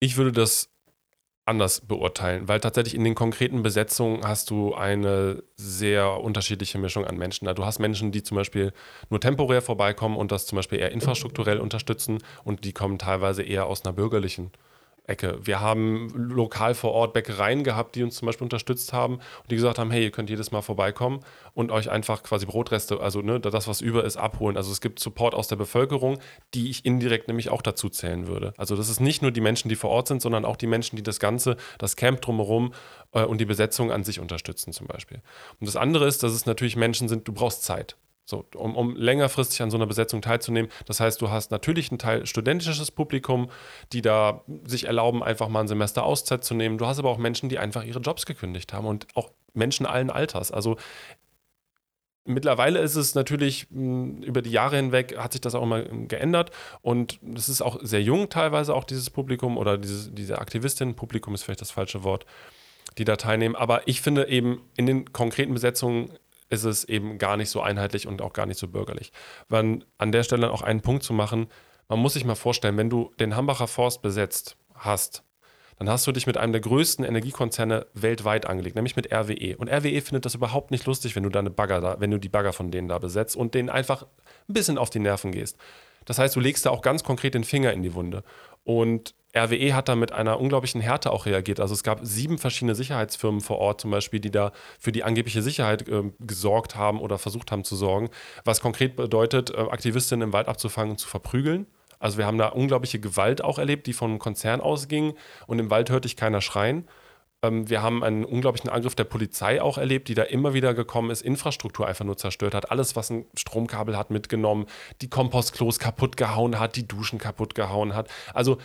Ich würde das anders beurteilen, weil tatsächlich in den konkreten Besetzungen hast du eine sehr unterschiedliche Mischung an Menschen. Du hast Menschen, die zum Beispiel nur temporär vorbeikommen und das zum Beispiel eher infrastrukturell unterstützen und die kommen teilweise eher aus einer bürgerlichen Ecke. Wir haben lokal vor Ort Bäckereien gehabt, die uns zum Beispiel unterstützt haben und die gesagt haben, hey, ihr könnt jedes Mal vorbeikommen und euch einfach quasi Brotreste, also ne, das, was über ist, abholen. Also es gibt Support aus der Bevölkerung, die ich indirekt nämlich auch dazu zählen würde. Also das ist nicht nur die Menschen, die vor Ort sind, sondern auch die Menschen, die das Ganze, das Camp drumherum äh, und die Besetzung an sich unterstützen zum Beispiel. Und das andere ist, dass es natürlich Menschen sind, du brauchst Zeit. So, um, um längerfristig an so einer Besetzung teilzunehmen. Das heißt, du hast natürlich einen Teil studentisches Publikum, die da sich erlauben, einfach mal ein Semester Auszeit zu nehmen. Du hast aber auch Menschen, die einfach ihre Jobs gekündigt haben und auch Menschen allen Alters. Also Mittlerweile ist es natürlich hm, über die Jahre hinweg hat sich das auch immer geändert und es ist auch sehr jung teilweise auch dieses Publikum oder diese, diese Aktivistin, Publikum ist vielleicht das falsche Wort, die da teilnehmen. Aber ich finde eben in den konkreten Besetzungen ist es eben gar nicht so einheitlich und auch gar nicht so bürgerlich. Weil an der Stelle auch einen Punkt zu machen, man muss sich mal vorstellen, wenn du den Hambacher Forst besetzt hast, dann hast du dich mit einem der größten Energiekonzerne weltweit angelegt, nämlich mit RWE. Und RWE findet das überhaupt nicht lustig, wenn du deine Bagger da, wenn du die Bagger von denen da besetzt und denen einfach ein bisschen auf die Nerven gehst. Das heißt, du legst da auch ganz konkret den Finger in die Wunde. Und RWE hat da mit einer unglaublichen Härte auch reagiert. Also es gab sieben verschiedene Sicherheitsfirmen vor Ort zum Beispiel, die da für die angebliche Sicherheit äh, gesorgt haben oder versucht haben zu sorgen, was konkret bedeutet, äh, Aktivistinnen im Wald abzufangen und zu verprügeln. Also wir haben da unglaubliche Gewalt auch erlebt, die vom Konzern ausging und im Wald hörte ich keiner schreien. Ähm, wir haben einen unglaublichen Angriff der Polizei auch erlebt, die da immer wieder gekommen ist, Infrastruktur einfach nur zerstört hat, alles, was ein Stromkabel hat, mitgenommen, die Kompostklos kaputt gehauen hat, die Duschen kaputt gehauen hat. Also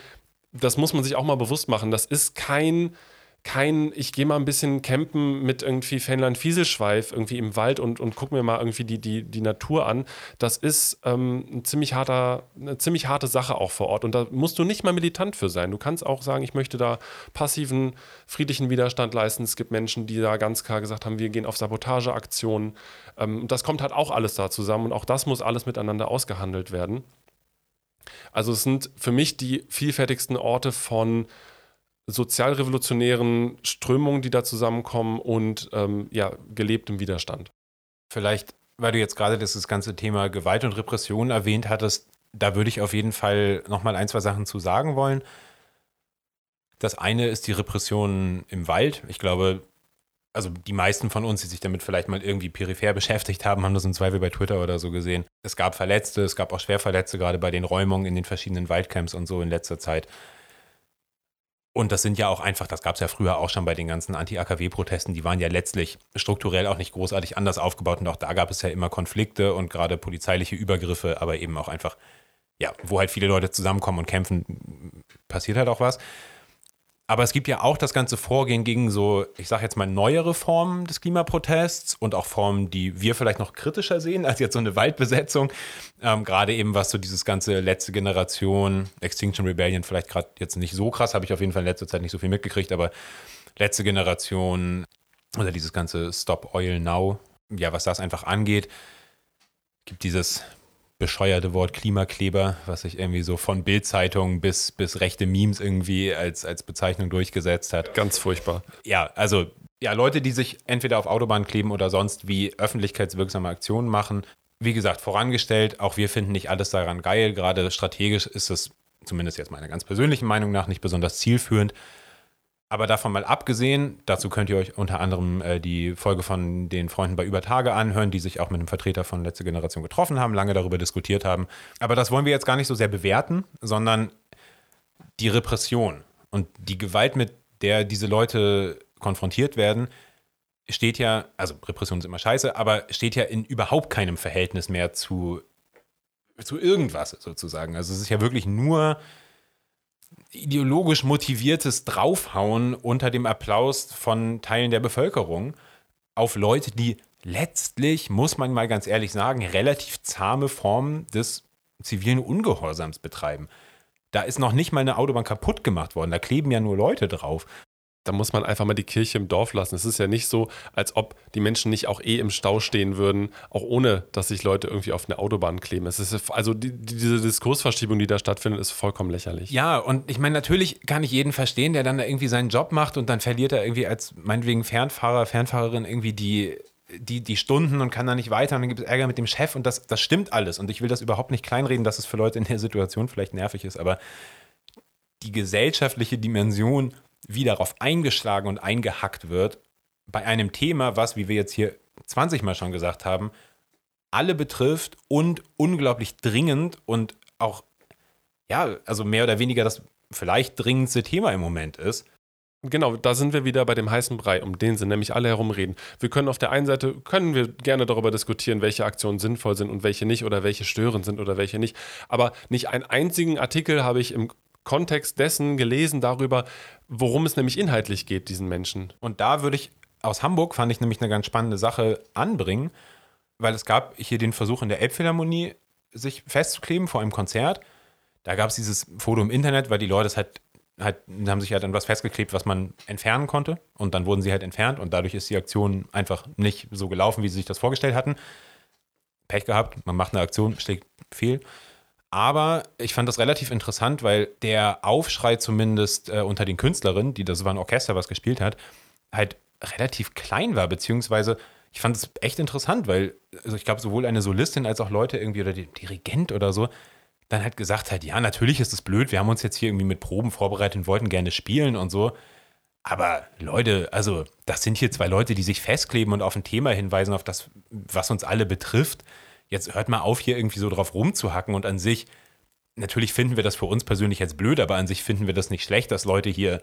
das muss man sich auch mal bewusst machen. Das ist kein, kein, ich gehe mal ein bisschen campen mit irgendwie Fähnlein-Fieselschweif irgendwie im Wald und, und gucke mir mal irgendwie die, die, die Natur an. Das ist ähm, ein ziemlich harter, eine ziemlich harte Sache auch vor Ort. Und da musst du nicht mal militant für sein. Du kannst auch sagen, ich möchte da passiven, friedlichen Widerstand leisten. Es gibt Menschen, die da ganz klar gesagt haben, wir gehen auf Sabotageaktionen. Ähm, das kommt halt auch alles da zusammen und auch das muss alles miteinander ausgehandelt werden. Also es sind für mich die vielfältigsten Orte von sozialrevolutionären Strömungen, die da zusammenkommen und ähm, ja, gelebtem Widerstand. Vielleicht, weil du jetzt gerade das ganze Thema Gewalt und Repression erwähnt hattest, da würde ich auf jeden Fall nochmal ein, zwei Sachen zu sagen wollen. Das eine ist die Repression im Wald. Ich glaube, also die meisten von uns, die sich damit vielleicht mal irgendwie peripher beschäftigt haben, haben das im Zweifel bei Twitter oder so gesehen. Es gab Verletzte, es gab auch Schwerverletzte, gerade bei den Räumungen in den verschiedenen Waldcamps und so in letzter Zeit. Und das sind ja auch einfach, das gab es ja früher auch schon bei den ganzen Anti-AKW-Protesten, die waren ja letztlich strukturell auch nicht großartig anders aufgebaut und auch da gab es ja immer Konflikte und gerade polizeiliche Übergriffe, aber eben auch einfach, ja, wo halt viele Leute zusammenkommen und kämpfen, passiert halt auch was. Aber es gibt ja auch das ganze Vorgehen gegen so, ich sage jetzt mal, neuere Formen des Klimaprotests und auch Formen, die wir vielleicht noch kritischer sehen als jetzt so eine Waldbesetzung. Ähm, gerade eben, was so dieses ganze letzte Generation, Extinction Rebellion, vielleicht gerade jetzt nicht so krass, habe ich auf jeden Fall in letzter Zeit nicht so viel mitgekriegt, aber letzte Generation oder dieses ganze Stop Oil Now, ja, was das einfach angeht, gibt dieses bescheuerte Wort Klimakleber, was sich irgendwie so von Bildzeitungen bis, bis rechte Memes irgendwie als, als Bezeichnung durchgesetzt hat. Ganz furchtbar. Ja, also ja, Leute, die sich entweder auf Autobahnen kleben oder sonst wie öffentlichkeitswirksame Aktionen machen. Wie gesagt, vorangestellt, auch wir finden nicht alles daran geil. Gerade strategisch ist es, zumindest jetzt meiner ganz persönlichen Meinung nach, nicht besonders zielführend. Aber davon mal abgesehen, dazu könnt ihr euch unter anderem äh, die Folge von den Freunden bei Übertage anhören, die sich auch mit einem Vertreter von letzter Generation getroffen haben, lange darüber diskutiert haben. Aber das wollen wir jetzt gar nicht so sehr bewerten, sondern die Repression und die Gewalt, mit der diese Leute konfrontiert werden, steht ja, also Repression ist immer scheiße, aber steht ja in überhaupt keinem Verhältnis mehr zu, zu irgendwas sozusagen. Also es ist ja wirklich nur ideologisch motiviertes Draufhauen unter dem Applaus von Teilen der Bevölkerung auf Leute, die letztlich, muss man mal ganz ehrlich sagen, relativ zahme Formen des zivilen Ungehorsams betreiben. Da ist noch nicht mal eine Autobahn kaputt gemacht worden. Da kleben ja nur Leute drauf da muss man einfach mal die Kirche im Dorf lassen. Es ist ja nicht so, als ob die Menschen nicht auch eh im Stau stehen würden, auch ohne, dass sich Leute irgendwie auf eine Autobahn kleben. Es ist also die, diese Diskursverschiebung, die da stattfindet, ist vollkommen lächerlich. Ja, und ich meine, natürlich kann ich jeden verstehen, der dann da irgendwie seinen Job macht und dann verliert er irgendwie als meinetwegen Fernfahrer, Fernfahrerin irgendwie die die, die Stunden und kann da nicht weiter und dann gibt es Ärger mit dem Chef und das, das stimmt alles. Und ich will das überhaupt nicht kleinreden, dass es für Leute in der Situation vielleicht nervig ist, aber die gesellschaftliche Dimension wie darauf eingeschlagen und eingehackt wird bei einem Thema, was, wie wir jetzt hier 20 Mal schon gesagt haben, alle betrifft und unglaublich dringend und auch, ja, also mehr oder weniger das vielleicht dringendste Thema im Moment ist. Genau, da sind wir wieder bei dem heißen Brei, um den sie nämlich alle herumreden. Wir können auf der einen Seite, können wir gerne darüber diskutieren, welche Aktionen sinnvoll sind und welche nicht oder welche störend sind oder welche nicht. Aber nicht einen einzigen Artikel habe ich im Kontext dessen gelesen darüber, worum es nämlich inhaltlich geht, diesen Menschen. Und da würde ich aus Hamburg, fand ich nämlich eine ganz spannende Sache anbringen, weil es gab hier den Versuch in der Elbphilharmonie, sich festzukleben vor einem Konzert. Da gab es dieses Foto im Internet, weil die Leute es halt, halt, haben sich halt an was festgeklebt, was man entfernen konnte. Und dann wurden sie halt entfernt und dadurch ist die Aktion einfach nicht so gelaufen, wie sie sich das vorgestellt hatten. Pech gehabt, man macht eine Aktion, schlägt fehl. Aber ich fand das relativ interessant, weil der Aufschrei zumindest äh, unter den Künstlerinnen, die das war ein Orchester, was gespielt hat, halt relativ klein war, beziehungsweise ich fand es echt interessant, weil also ich glaube, sowohl eine Solistin als auch Leute irgendwie oder die Dirigent oder so dann halt gesagt hat, ja, natürlich ist es blöd, wir haben uns jetzt hier irgendwie mit Proben vorbereitet und wollten gerne spielen und so. Aber Leute, also das sind hier zwei Leute, die sich festkleben und auf ein Thema hinweisen, auf das, was uns alle betrifft jetzt hört mal auf, hier irgendwie so drauf rumzuhacken und an sich, natürlich finden wir das für uns persönlich jetzt blöd, aber an sich finden wir das nicht schlecht, dass Leute hier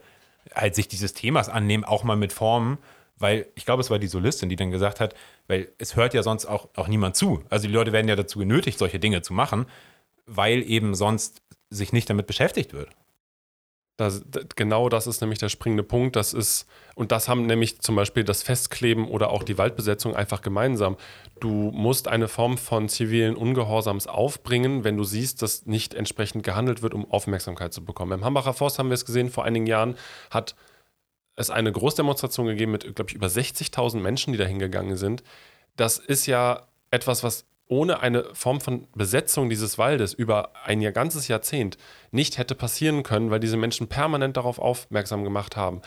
halt sich dieses Themas annehmen, auch mal mit Formen, weil ich glaube, es war die Solistin, die dann gesagt hat, weil es hört ja sonst auch, auch niemand zu. Also die Leute werden ja dazu genötigt, solche Dinge zu machen, weil eben sonst sich nicht damit beschäftigt wird. Das, genau das ist nämlich der springende Punkt. Das ist, und das haben nämlich zum Beispiel das Festkleben oder auch die Waldbesetzung einfach gemeinsam. Du musst eine Form von zivilen Ungehorsams aufbringen, wenn du siehst, dass nicht entsprechend gehandelt wird, um Aufmerksamkeit zu bekommen. Im Hambacher Forst haben wir es gesehen, vor einigen Jahren hat es eine Großdemonstration gegeben mit, glaube ich, über 60.000 Menschen, die da hingegangen sind. Das ist ja etwas, was ohne eine Form von Besetzung dieses Waldes über ein ganzes Jahrzehnt nicht hätte passieren können, weil diese Menschen permanent darauf aufmerksam gemacht haben.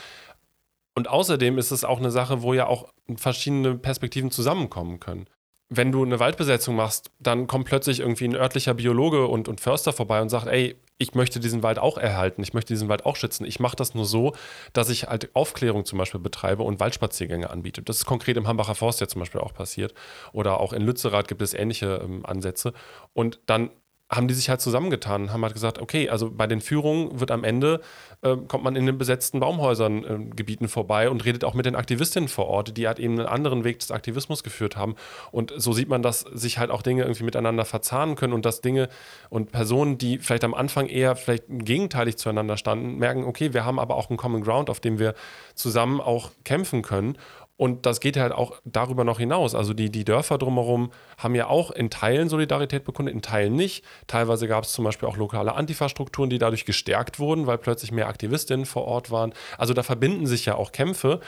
Und außerdem ist es auch eine Sache, wo ja auch verschiedene Perspektiven zusammenkommen können. Wenn du eine Waldbesetzung machst, dann kommt plötzlich irgendwie ein örtlicher Biologe und, und Förster vorbei und sagt, ey, ich möchte diesen Wald auch erhalten, ich möchte diesen Wald auch schützen. Ich mache das nur so, dass ich halt Aufklärung zum Beispiel betreibe und Waldspaziergänge anbiete. Das ist konkret im Hambacher Forst ja zum Beispiel auch passiert. Oder auch in Lützerath gibt es ähnliche ähm, Ansätze. Und dann haben die sich halt zusammengetan und haben halt gesagt, okay, also bei den Führungen wird am Ende, äh, kommt man in den besetzten Baumhäusern, äh, Gebieten vorbei und redet auch mit den Aktivistinnen vor Ort, die halt eben einen anderen Weg des Aktivismus geführt haben. Und so sieht man, dass sich halt auch Dinge irgendwie miteinander verzahnen können und dass Dinge und Personen, die vielleicht am Anfang eher vielleicht gegenteilig zueinander standen, merken, okay, wir haben aber auch einen Common Ground, auf dem wir zusammen auch kämpfen können. Und das geht halt auch darüber noch hinaus. Also die, die Dörfer drumherum haben ja auch in Teilen Solidarität bekundet, in Teilen nicht. Teilweise gab es zum Beispiel auch lokale Antifa-Strukturen, die dadurch gestärkt wurden, weil plötzlich mehr Aktivistinnen vor Ort waren. Also da verbinden sich ja auch Kämpfe.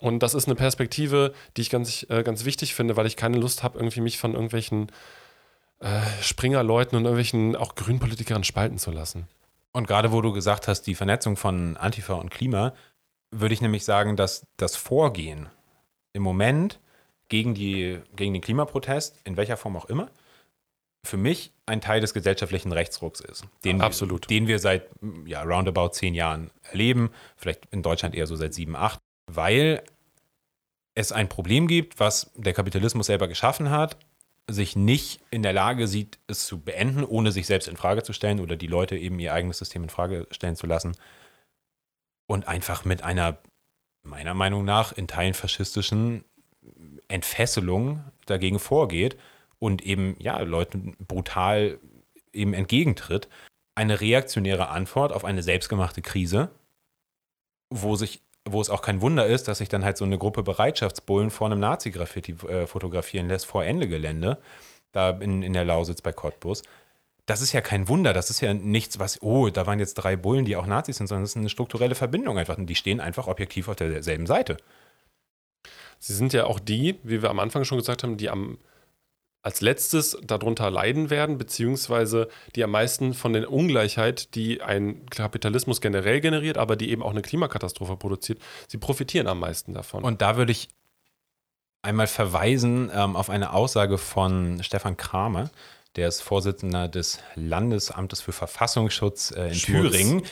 Und das ist eine Perspektive, die ich ganz, äh, ganz wichtig finde, weil ich keine Lust habe, irgendwie mich von irgendwelchen äh, Springerleuten und irgendwelchen auch Grünpolitikern spalten zu lassen. Und gerade wo du gesagt hast, die Vernetzung von Antifa und Klima, würde ich nämlich sagen, dass das Vorgehen im Moment gegen, die, gegen den Klimaprotest, in welcher Form auch immer, für mich ein Teil des gesellschaftlichen Rechtsrucks ist. Den, Absolut. Den wir seit ja, roundabout zehn Jahren erleben, vielleicht in Deutschland eher so seit sieben, acht, weil es ein Problem gibt, was der Kapitalismus selber geschaffen hat, sich nicht in der Lage sieht, es zu beenden, ohne sich selbst in Frage zu stellen oder die Leute eben ihr eigenes System in Frage stellen zu lassen und einfach mit einer meiner Meinung nach in Teilen faschistischen Entfesselung dagegen vorgeht und eben ja Leuten brutal eben entgegentritt. Eine reaktionäre Antwort auf eine selbstgemachte Krise, wo sich wo es auch kein Wunder ist, dass sich dann halt so eine Gruppe Bereitschaftsbullen vor einem Nazi-Graffiti äh, fotografieren lässt vor Ende Gelände, da in, in der Lausitz bei Cottbus. Das ist ja kein Wunder, das ist ja nichts, was, oh, da waren jetzt drei Bullen, die auch Nazis sind, sondern das ist eine strukturelle Verbindung einfach. Und die stehen einfach objektiv auf derselben Seite. Sie sind ja auch die, wie wir am Anfang schon gesagt haben, die am als letztes darunter leiden werden, beziehungsweise die am meisten von der Ungleichheit, die ein Kapitalismus generell generiert, aber die eben auch eine Klimakatastrophe produziert, sie profitieren am meisten davon. Und da würde ich einmal verweisen ähm, auf eine Aussage von Stefan Kramer, der ist Vorsitzender des Landesamtes für Verfassungsschutz äh, in Schmutz. Thüringen.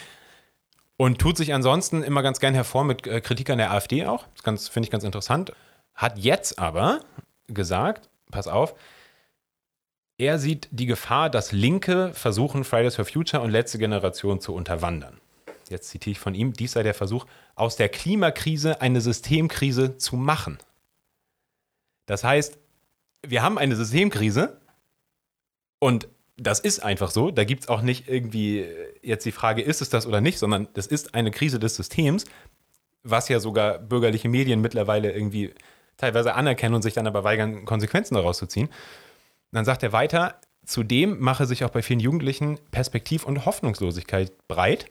Und tut sich ansonsten immer ganz gern hervor mit äh, Kritik an der AfD auch. Das finde ich ganz interessant. Hat jetzt aber gesagt, pass auf, er sieht die Gefahr, dass Linke versuchen, Fridays for Future und letzte Generation zu unterwandern. Jetzt zitiere ich von ihm, dies sei der Versuch, aus der Klimakrise eine Systemkrise zu machen. Das heißt, wir haben eine Systemkrise und das ist einfach so. Da gibt es auch nicht irgendwie jetzt die Frage, ist es das oder nicht, sondern das ist eine Krise des Systems, was ja sogar bürgerliche Medien mittlerweile irgendwie teilweise anerkennen und sich dann aber weigern, Konsequenzen daraus zu ziehen. Dann sagt er weiter, zudem mache sich auch bei vielen Jugendlichen Perspektiv- und Hoffnungslosigkeit breit.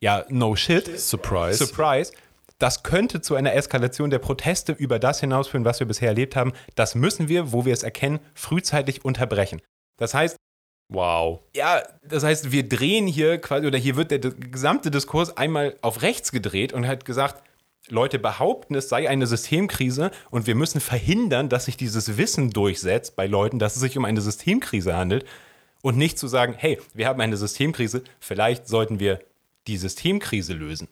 Ja, no shit. Surprise. Surprise. Das könnte zu einer Eskalation der Proteste über das hinausführen, was wir bisher erlebt haben. Das müssen wir, wo wir es erkennen, frühzeitig unterbrechen. Das heißt, Wow. Ja, das heißt, wir drehen hier quasi, oder hier wird der gesamte Diskurs einmal auf rechts gedreht und hat gesagt, Leute behaupten, es sei eine Systemkrise und wir müssen verhindern, dass sich dieses Wissen durchsetzt bei Leuten, dass es sich um eine Systemkrise handelt und nicht zu sagen, hey, wir haben eine Systemkrise, vielleicht sollten wir die Systemkrise lösen.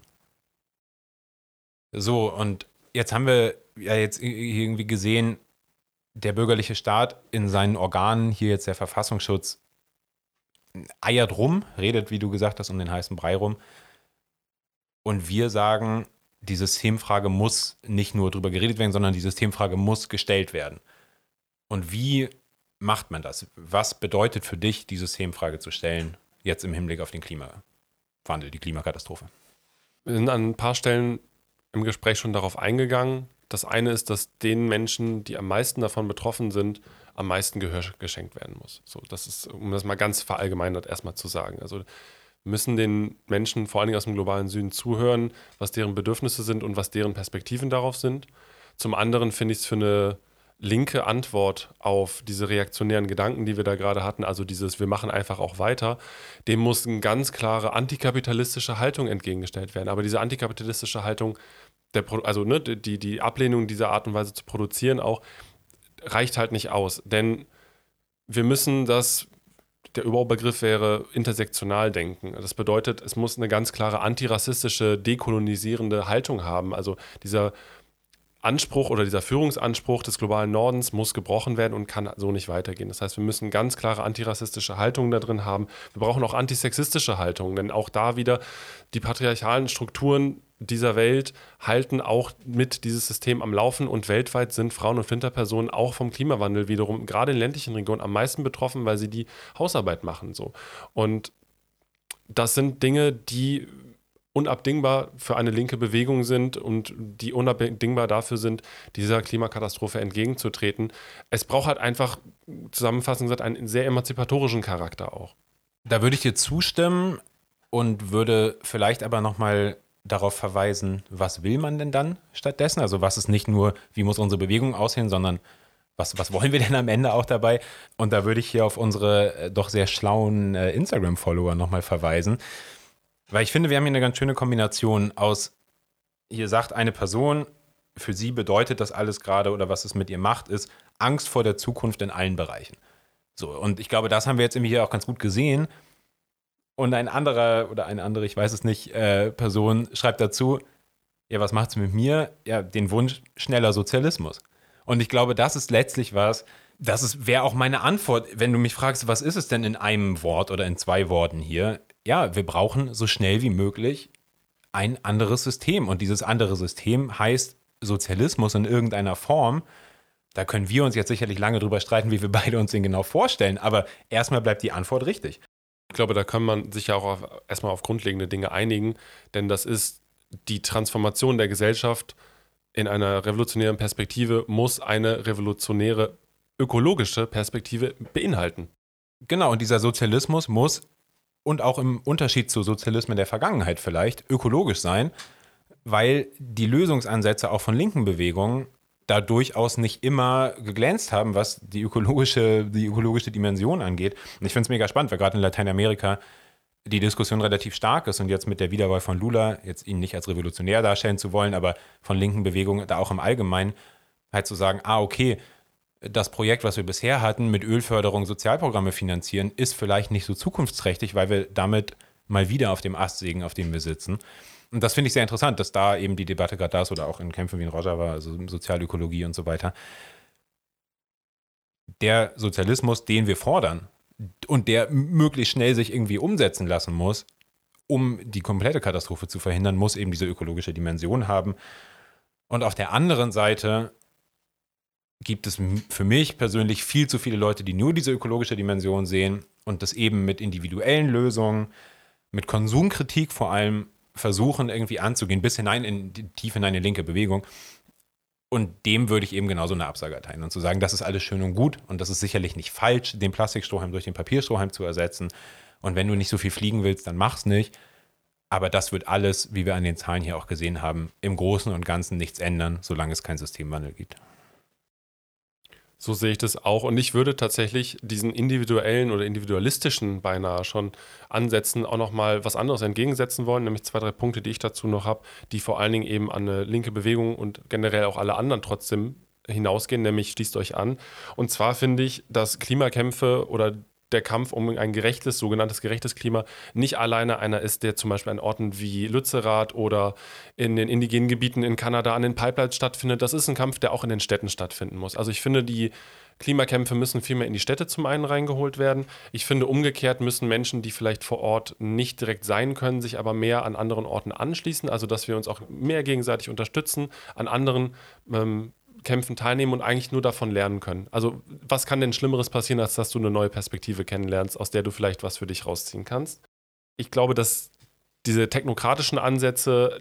So, und jetzt haben wir ja jetzt irgendwie gesehen, der bürgerliche Staat in seinen Organen, hier jetzt der Verfassungsschutz, eiert rum, redet, wie du gesagt hast, um den heißen Brei rum. Und wir sagen, die Systemfrage muss nicht nur darüber geredet werden, sondern die Systemfrage muss gestellt werden. Und wie macht man das? Was bedeutet für dich, die Systemfrage zu stellen, jetzt im Hinblick auf den Klimawandel, die Klimakatastrophe? Wir sind an ein paar Stellen im Gespräch schon darauf eingegangen. Das eine ist, dass den Menschen, die am meisten davon betroffen sind, am meisten Gehör geschenkt werden muss. So, das ist, um das mal ganz verallgemeinert erstmal zu sagen. Also müssen den Menschen vor allen Dingen aus dem globalen Süden zuhören, was deren Bedürfnisse sind und was deren Perspektiven darauf sind. Zum anderen finde ich es für eine linke Antwort auf diese reaktionären Gedanken, die wir da gerade hatten, also dieses wir machen einfach auch weiter, dem muss eine ganz klare antikapitalistische Haltung entgegengestellt werden. Aber diese antikapitalistische Haltung, der, also ne, die, die Ablehnung dieser Art und Weise zu produzieren auch, reicht halt nicht aus. Denn wir müssen das der Überbegriff wäre intersektional denken. Das bedeutet, es muss eine ganz klare antirassistische, dekolonisierende Haltung haben. Also dieser Anspruch oder dieser Führungsanspruch des globalen Nordens muss gebrochen werden und kann so nicht weitergehen. Das heißt, wir müssen ganz klare antirassistische Haltungen da drin haben. Wir brauchen auch antisexistische Haltungen, denn auch da wieder die patriarchalen Strukturen dieser Welt halten auch mit dieses System am Laufen und weltweit sind Frauen und Flinterpersonen auch vom Klimawandel wiederum gerade in ländlichen Regionen am meisten betroffen, weil sie die Hausarbeit machen so. Und das sind Dinge, die unabdingbar für eine linke Bewegung sind und die unabdingbar dafür sind, dieser Klimakatastrophe entgegenzutreten. Es braucht halt einfach, zusammenfassend gesagt, einen sehr emanzipatorischen Charakter auch. Da würde ich dir zustimmen und würde vielleicht aber nochmal darauf verweisen, was will man denn dann stattdessen? Also was ist nicht nur, wie muss unsere Bewegung aussehen, sondern was, was wollen wir denn am Ende auch dabei? Und da würde ich hier auf unsere äh, doch sehr schlauen äh, Instagram-Follower nochmal verweisen. Weil ich finde, wir haben hier eine ganz schöne Kombination aus, hier sagt eine Person, für sie bedeutet das alles gerade oder was es mit ihr macht, ist Angst vor der Zukunft in allen Bereichen. So, und ich glaube, das haben wir jetzt irgendwie hier auch ganz gut gesehen. Und ein anderer oder eine andere, ich weiß es nicht, äh, Person schreibt dazu, ja, was macht es mit mir? Ja, den Wunsch schneller Sozialismus. Und ich glaube, das ist letztlich was, das wäre auch meine Antwort, wenn du mich fragst, was ist es denn in einem Wort oder in zwei Worten hier? Ja, wir brauchen so schnell wie möglich ein anderes System. Und dieses andere System heißt Sozialismus in irgendeiner Form. Da können wir uns jetzt sicherlich lange drüber streiten, wie wir beide uns den genau vorstellen. Aber erstmal bleibt die Antwort richtig. Ich glaube, da kann man sich ja auch auf, erstmal auf grundlegende Dinge einigen, denn das ist die Transformation der Gesellschaft in einer revolutionären Perspektive, muss eine revolutionäre ökologische Perspektive beinhalten. Genau, und dieser Sozialismus muss und auch im Unterschied zu Sozialismen der Vergangenheit vielleicht ökologisch sein, weil die Lösungsansätze auch von linken Bewegungen da durchaus nicht immer geglänzt haben, was die ökologische, die ökologische Dimension angeht. Und ich finde es mega spannend, weil gerade in Lateinamerika die Diskussion relativ stark ist und jetzt mit der Wiederwahl von Lula, jetzt ihn nicht als revolutionär darstellen zu wollen, aber von linken Bewegungen da auch im Allgemeinen, halt zu sagen, ah, okay, das Projekt, was wir bisher hatten, mit Ölförderung Sozialprogramme finanzieren, ist vielleicht nicht so zukunftsträchtig, weil wir damit mal wieder auf dem Ast sägen, auf dem wir sitzen. Und das finde ich sehr interessant, dass da eben die Debatte gerade da ist oder auch in Kämpfen wie in Rojava, also Sozialökologie und so weiter. Der Sozialismus, den wir fordern und der möglichst schnell sich irgendwie umsetzen lassen muss, um die komplette Katastrophe zu verhindern, muss eben diese ökologische Dimension haben. Und auf der anderen Seite gibt es für mich persönlich viel zu viele Leute, die nur diese ökologische Dimension sehen und das eben mit individuellen Lösungen, mit Konsumkritik vor allem versuchen irgendwie anzugehen, bis hinein in tief hinein in linke Bewegung. Und dem würde ich eben genauso eine Absage erteilen und zu sagen, das ist alles schön und gut und das ist sicherlich nicht falsch, den Plastikstrohhalm durch den Papierstrohhalm zu ersetzen. Und wenn du nicht so viel fliegen willst, dann mach's nicht. Aber das wird alles, wie wir an den Zahlen hier auch gesehen haben, im Großen und Ganzen nichts ändern, solange es keinen Systemwandel gibt. So sehe ich das auch. Und ich würde tatsächlich diesen individuellen oder individualistischen beinahe schon Ansätzen auch nochmal was anderes entgegensetzen wollen, nämlich zwei, drei Punkte, die ich dazu noch habe, die vor allen Dingen eben an eine linke Bewegung und generell auch alle anderen trotzdem hinausgehen, nämlich schließt euch an. Und zwar finde ich, dass Klimakämpfe oder der Kampf um ein gerechtes, sogenanntes gerechtes Klima nicht alleine einer ist, der zum Beispiel an Orten wie Lützerath oder in den indigenen Gebieten in Kanada an den Pipelines stattfindet. Das ist ein Kampf, der auch in den Städten stattfinden muss. Also ich finde, die Klimakämpfe müssen viel mehr in die Städte zum einen reingeholt werden. Ich finde, umgekehrt müssen Menschen, die vielleicht vor Ort nicht direkt sein können, sich aber mehr an anderen Orten anschließen. Also, dass wir uns auch mehr gegenseitig unterstützen, an anderen ähm, Kämpfen teilnehmen und eigentlich nur davon lernen können. Also was kann denn Schlimmeres passieren, als dass du eine neue Perspektive kennenlernst, aus der du vielleicht was für dich rausziehen kannst? Ich glaube, dass diese technokratischen Ansätze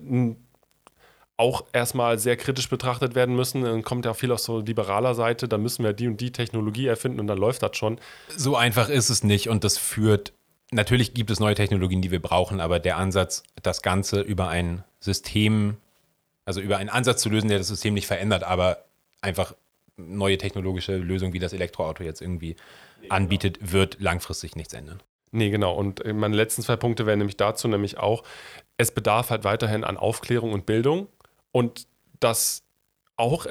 auch erstmal sehr kritisch betrachtet werden müssen. Dann kommt ja viel aus so liberaler Seite, da müssen wir die und die Technologie erfinden und dann läuft das schon. So einfach ist es nicht und das führt, natürlich gibt es neue Technologien, die wir brauchen, aber der Ansatz, das Ganze über ein System, also über einen Ansatz zu lösen, der das System nicht verändert, aber einfach neue technologische Lösung wie das Elektroauto jetzt irgendwie anbietet, wird langfristig nichts ändern. Nee, genau. Und meine letzten zwei Punkte wären nämlich dazu, nämlich auch, es bedarf halt weiterhin an Aufklärung und Bildung und das auch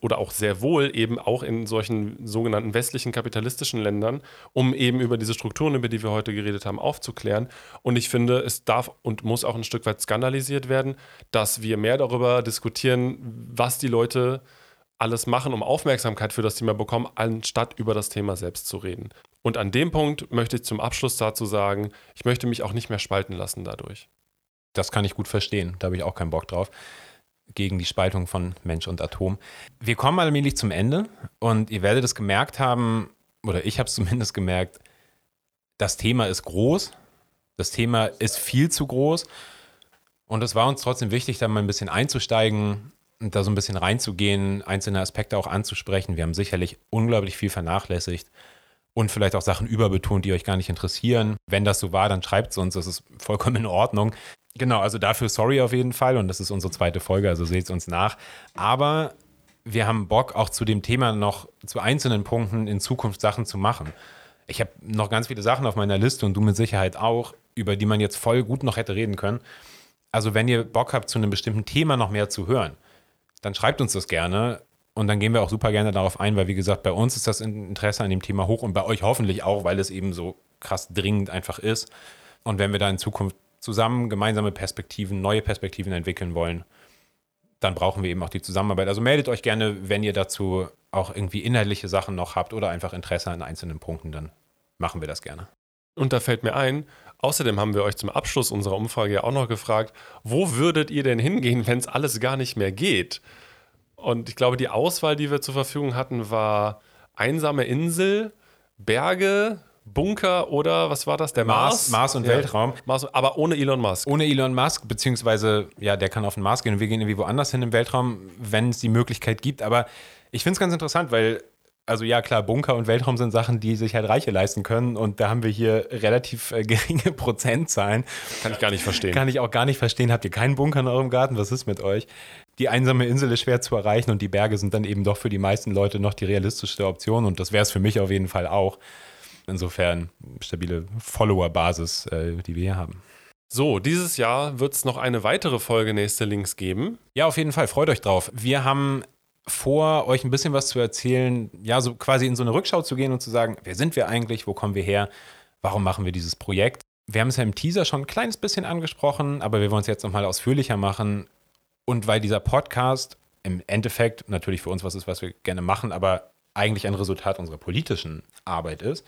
oder auch sehr wohl eben auch in solchen sogenannten westlichen kapitalistischen Ländern, um eben über diese Strukturen, über die wir heute geredet haben, aufzuklären. Und ich finde, es darf und muss auch ein Stück weit skandalisiert werden, dass wir mehr darüber diskutieren, was die Leute alles machen, um Aufmerksamkeit für das Thema bekommen, anstatt über das Thema selbst zu reden. Und an dem Punkt möchte ich zum Abschluss dazu sagen, ich möchte mich auch nicht mehr spalten lassen dadurch. Das kann ich gut verstehen, da habe ich auch keinen Bock drauf. Gegen die Spaltung von Mensch und Atom. Wir kommen allmählich zum Ende und ihr werdet es gemerkt haben, oder ich habe es zumindest gemerkt, das Thema ist groß, das Thema ist viel zu groß und es war uns trotzdem wichtig, da mal ein bisschen einzusteigen, da so ein bisschen reinzugehen, einzelne Aspekte auch anzusprechen. Wir haben sicherlich unglaublich viel vernachlässigt und vielleicht auch Sachen überbetont, die euch gar nicht interessieren. Wenn das so war, dann schreibt es uns, das ist vollkommen in Ordnung. Genau, also dafür sorry auf jeden Fall und das ist unsere zweite Folge, also seht es uns nach. Aber wir haben Bock, auch zu dem Thema noch zu einzelnen Punkten in Zukunft Sachen zu machen. Ich habe noch ganz viele Sachen auf meiner Liste und du mit Sicherheit auch, über die man jetzt voll gut noch hätte reden können. Also wenn ihr Bock habt, zu einem bestimmten Thema noch mehr zu hören, dann schreibt uns das gerne. Und dann gehen wir auch super gerne darauf ein, weil wie gesagt, bei uns ist das Interesse an dem Thema hoch und bei euch hoffentlich auch, weil es eben so krass dringend einfach ist. Und wenn wir da in Zukunft zusammen gemeinsame Perspektiven, neue Perspektiven entwickeln wollen, dann brauchen wir eben auch die Zusammenarbeit. Also meldet euch gerne, wenn ihr dazu auch irgendwie inhaltliche Sachen noch habt oder einfach Interesse an einzelnen Punkten, dann machen wir das gerne. Und da fällt mir ein, außerdem haben wir euch zum Abschluss unserer Umfrage ja auch noch gefragt, wo würdet ihr denn hingehen, wenn es alles gar nicht mehr geht? Und ich glaube, die Auswahl, die wir zur Verfügung hatten, war einsame Insel, Berge, Bunker oder was war das? Der Mars? Mars, Mars und ja. Weltraum. Mars, aber ohne Elon Musk. Ohne Elon Musk, beziehungsweise, ja, der kann auf den Mars gehen und wir gehen irgendwie woanders hin im Weltraum, wenn es die Möglichkeit gibt. Aber ich finde es ganz interessant, weil also ja klar, Bunker und Weltraum sind Sachen, die sich halt Reiche leisten können und da haben wir hier relativ äh, geringe Prozentzahlen. Kann ich gar nicht verstehen. Kann ich auch gar nicht verstehen. Habt ihr keinen Bunker in eurem Garten? Was ist mit euch? Die einsame Insel ist schwer zu erreichen und die Berge sind dann eben doch für die meisten Leute noch die realistischste Option und das wäre es für mich auf jeden Fall auch. Insofern stabile Follower-Basis, äh, die wir hier haben. So, dieses Jahr wird es noch eine weitere Folge Nächste Links geben. Ja, auf jeden Fall. Freut euch drauf. Wir haben vor, euch ein bisschen was zu erzählen, ja, so quasi in so eine Rückschau zu gehen und zu sagen, wer sind wir eigentlich, wo kommen wir her, warum machen wir dieses Projekt. Wir haben es ja im Teaser schon ein kleines bisschen angesprochen, aber wir wollen es jetzt nochmal ausführlicher machen. Und weil dieser Podcast im Endeffekt natürlich für uns was ist, was wir gerne machen, aber eigentlich ein Resultat unserer politischen Arbeit ist,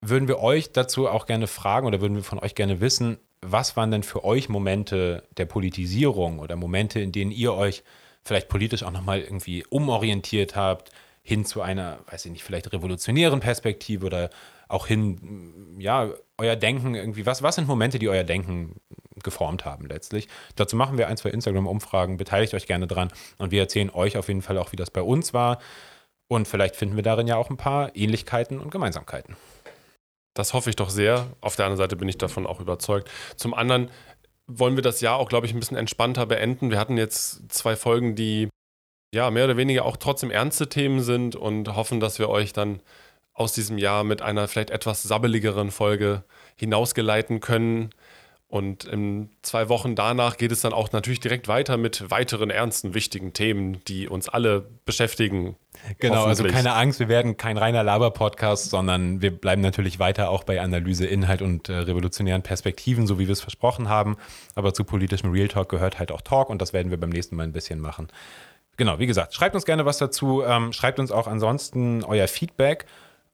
würden wir euch dazu auch gerne fragen oder würden wir von euch gerne wissen, was waren denn für euch Momente der Politisierung oder Momente, in denen ihr euch vielleicht politisch auch nochmal irgendwie umorientiert habt, hin zu einer, weiß ich nicht, vielleicht revolutionären Perspektive oder auch hin, ja, euer Denken irgendwie, was, was sind Momente, die euer Denken geformt haben letztlich. Dazu machen wir ein, zwei Instagram-Umfragen, beteiligt euch gerne dran und wir erzählen euch auf jeden Fall auch, wie das bei uns war und vielleicht finden wir darin ja auch ein paar Ähnlichkeiten und Gemeinsamkeiten. Das hoffe ich doch sehr. Auf der anderen Seite bin ich davon auch überzeugt. Zum anderen wollen wir das Jahr auch, glaube ich, ein bisschen entspannter beenden. Wir hatten jetzt zwei Folgen, die ja mehr oder weniger auch trotzdem ernste Themen sind und hoffen, dass wir euch dann aus diesem Jahr mit einer vielleicht etwas sabbeligeren Folge hinausgeleiten können. Und in zwei Wochen danach geht es dann auch natürlich direkt weiter mit weiteren ernsten, wichtigen Themen, die uns alle beschäftigen. Genau, also keine Angst, wir werden kein reiner Laber-Podcast, sondern wir bleiben natürlich weiter auch bei Analyse, Inhalt und äh, revolutionären Perspektiven, so wie wir es versprochen haben. Aber zu politischem Real Talk gehört halt auch Talk und das werden wir beim nächsten Mal ein bisschen machen. Genau, wie gesagt, schreibt uns gerne was dazu. Ähm, schreibt uns auch ansonsten euer Feedback.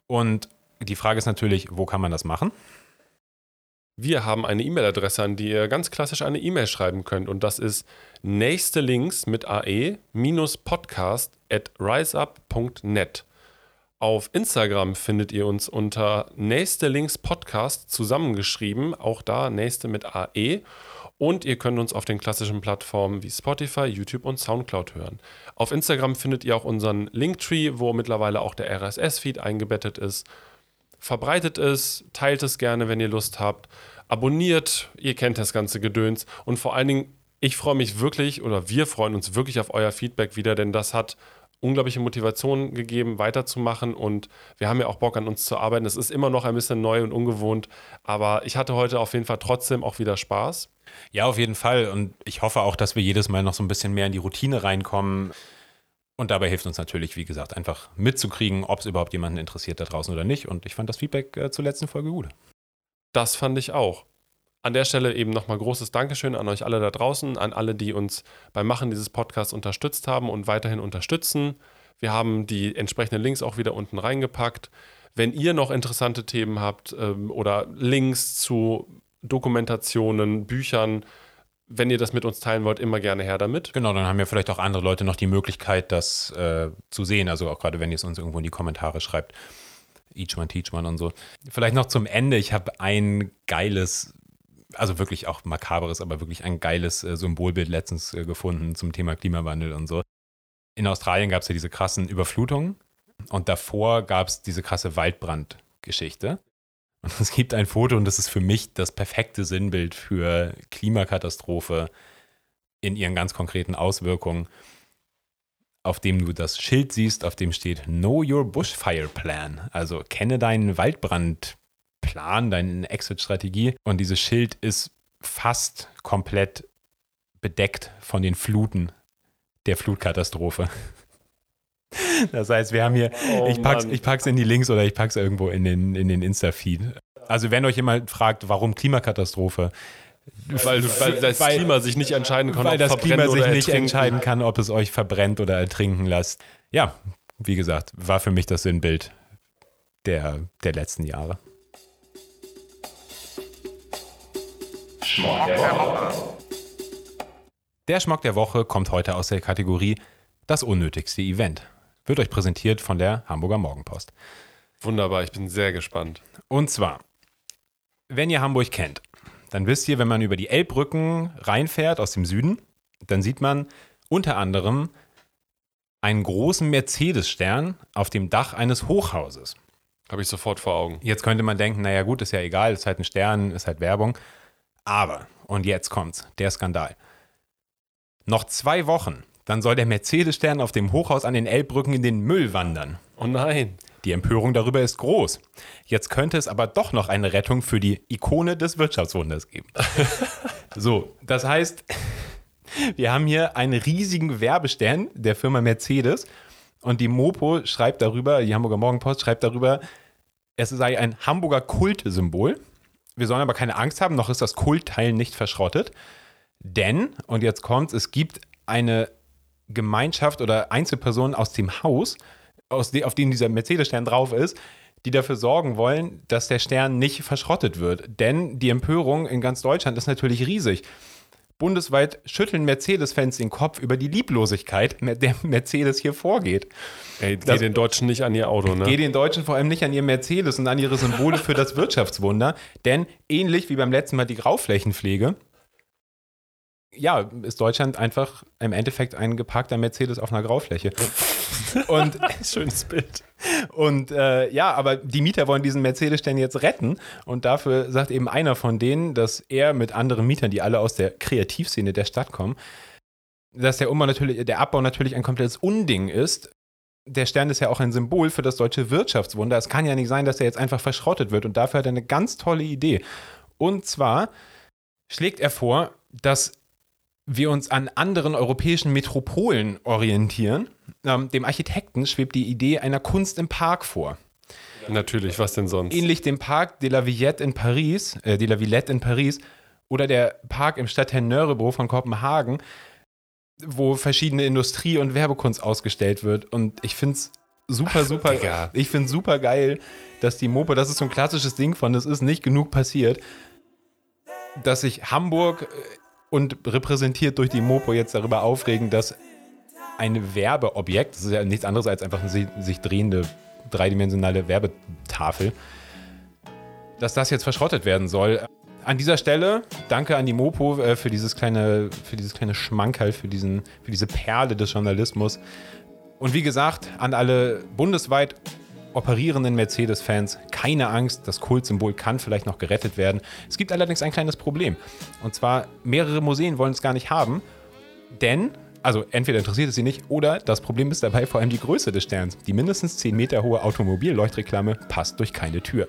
Und die Frage ist natürlich, wo kann man das machen? Wir haben eine E-Mail-Adresse, an die ihr ganz klassisch eine E-Mail schreiben könnt. Und das ist nächste Links mit ae podcast at riseup.net. Auf Instagram findet ihr uns unter nächste Links Podcast zusammengeschrieben, auch da nächste mit AE. Und ihr könnt uns auf den klassischen Plattformen wie Spotify, YouTube und Soundcloud hören. Auf Instagram findet ihr auch unseren Linktree, wo mittlerweile auch der RSS-Feed eingebettet ist. Verbreitet es, teilt es gerne, wenn ihr Lust habt. Abonniert, ihr kennt das ganze Gedöns. Und vor allen Dingen, ich freue mich wirklich oder wir freuen uns wirklich auf euer Feedback wieder, denn das hat unglaubliche Motivation gegeben, weiterzumachen. Und wir haben ja auch Bock an uns zu arbeiten. Es ist immer noch ein bisschen neu und ungewohnt, aber ich hatte heute auf jeden Fall trotzdem auch wieder Spaß. Ja, auf jeden Fall. Und ich hoffe auch, dass wir jedes Mal noch so ein bisschen mehr in die Routine reinkommen. Und dabei hilft uns natürlich, wie gesagt, einfach mitzukriegen, ob es überhaupt jemanden interessiert da draußen oder nicht. Und ich fand das Feedback äh, zur letzten Folge gut. Das fand ich auch. An der Stelle eben nochmal großes Dankeschön an euch alle da draußen, an alle, die uns beim Machen dieses Podcasts unterstützt haben und weiterhin unterstützen. Wir haben die entsprechenden Links auch wieder unten reingepackt. Wenn ihr noch interessante Themen habt ähm, oder Links zu Dokumentationen, Büchern, wenn ihr das mit uns teilen wollt, immer gerne her damit. Genau, dann haben ja vielleicht auch andere Leute noch die Möglichkeit, das äh, zu sehen. Also auch gerade, wenn ihr es uns irgendwo in die Kommentare schreibt. Each one, teach one und so. Vielleicht noch zum Ende. Ich habe ein geiles, also wirklich auch makaberes, aber wirklich ein geiles äh, Symbolbild letztens äh, gefunden zum Thema Klimawandel und so. In Australien gab es ja diese krassen Überflutungen und davor gab es diese krasse Waldbrandgeschichte. Und es gibt ein Foto und das ist für mich das perfekte Sinnbild für Klimakatastrophe in ihren ganz konkreten Auswirkungen, auf dem du das Schild siehst, auf dem steht Know Your Bushfire Plan. Also kenne deinen Waldbrandplan, deine Exit-Strategie. Und dieses Schild ist fast komplett bedeckt von den Fluten der Flutkatastrophe. Das heißt, wir haben hier, oh, ich, pack's, ich pack's in die Links oder ich pack's irgendwo in den, in den Insta-Feed. Also wenn euch jemand fragt, warum Klimakatastrophe, weil, weil das weil, Klima sich nicht entscheiden kann, weil ob das Klima sich nicht entscheiden kann, ob es euch verbrennt oder ertrinken lässt. Ja, wie gesagt, war für mich das Sinnbild der, der letzten Jahre. Schmuck der Woche. Der Schmuck der Woche kommt heute aus der Kategorie Das unnötigste Event wird euch präsentiert von der Hamburger Morgenpost. Wunderbar, ich bin sehr gespannt. Und zwar, wenn ihr Hamburg kennt, dann wisst ihr, wenn man über die Elbbrücken reinfährt aus dem Süden, dann sieht man unter anderem einen großen Mercedes-Stern auf dem Dach eines Hochhauses. Habe ich sofort vor Augen. Jetzt könnte man denken, naja gut, ist ja egal, ist halt ein Stern, ist halt Werbung. Aber, und jetzt kommt's, der Skandal. Noch zwei Wochen, dann soll der Mercedes-Stern auf dem Hochhaus an den Elbbrücken in den Müll wandern. Oh nein. Die Empörung darüber ist groß. Jetzt könnte es aber doch noch eine Rettung für die Ikone des Wirtschaftswunders geben. so, das heißt, wir haben hier einen riesigen Werbestern der Firma Mercedes und die Mopo schreibt darüber, die Hamburger Morgenpost schreibt darüber, es sei ein Hamburger Kultsymbol. Wir sollen aber keine Angst haben, noch ist das Kultteil nicht verschrottet. Denn, und jetzt kommt's, es gibt eine Gemeinschaft oder Einzelpersonen aus dem Haus, aus de, auf dem dieser Mercedes-Stern drauf ist, die dafür sorgen wollen, dass der Stern nicht verschrottet wird. Denn die Empörung in ganz Deutschland ist natürlich riesig. Bundesweit schütteln Mercedes-Fans den Kopf über die Lieblosigkeit, mit der Mercedes hier vorgeht. Ey, geht den Deutschen nicht an ihr Auto, ne? Geht den Deutschen vor allem nicht an ihr Mercedes und an ihre Symbole für das Wirtschaftswunder. Denn ähnlich wie beim letzten Mal die Grauflächenpflege, ja, ist Deutschland einfach im Endeffekt ein geparkter Mercedes auf einer Graufläche. Und Schönes Bild. und äh, ja, aber die Mieter wollen diesen Mercedes-Stern jetzt retten. Und dafür sagt eben einer von denen, dass er mit anderen Mietern, die alle aus der Kreativszene der Stadt kommen, dass der, Umbau natürlich, der Abbau natürlich ein komplettes Unding ist. Der Stern ist ja auch ein Symbol für das deutsche Wirtschaftswunder. Es kann ja nicht sein, dass er jetzt einfach verschrottet wird. Und dafür hat er eine ganz tolle Idee. Und zwar schlägt er vor, dass wir uns an anderen europäischen Metropolen orientieren. Ähm, dem Architekten schwebt die Idee einer Kunst im Park vor. Natürlich, was denn sonst? Ähnlich dem Parc de la Villette in Paris, äh, de la Villette in Paris oder der Park im Stadtteil Nörrebro von Kopenhagen, wo verschiedene Industrie- und Werbekunst ausgestellt wird. Und ich finde es super, super, Digga. ich finde super geil, dass die Mopo, das ist so ein klassisches Ding von, es ist nicht genug passiert, dass sich Hamburg äh, und repräsentiert durch die Mopo jetzt darüber aufregen, dass ein Werbeobjekt, das ist ja nichts anderes als einfach eine si- sich drehende dreidimensionale Werbetafel, dass das jetzt verschrottet werden soll. An dieser Stelle danke an die Mopo äh, für dieses kleine, für dieses kleine Schmankerl, für, diesen, für diese Perle des Journalismus. Und wie gesagt, an alle bundesweit operierenden Mercedes-Fans, keine Angst, das Kultsymbol kann vielleicht noch gerettet werden. Es gibt allerdings ein kleines Problem. Und zwar, mehrere Museen wollen es gar nicht haben, denn, also entweder interessiert es sie nicht, oder das Problem ist dabei vor allem die Größe des Sterns. Die mindestens 10 Meter hohe Automobilleuchtreklame passt durch keine Tür.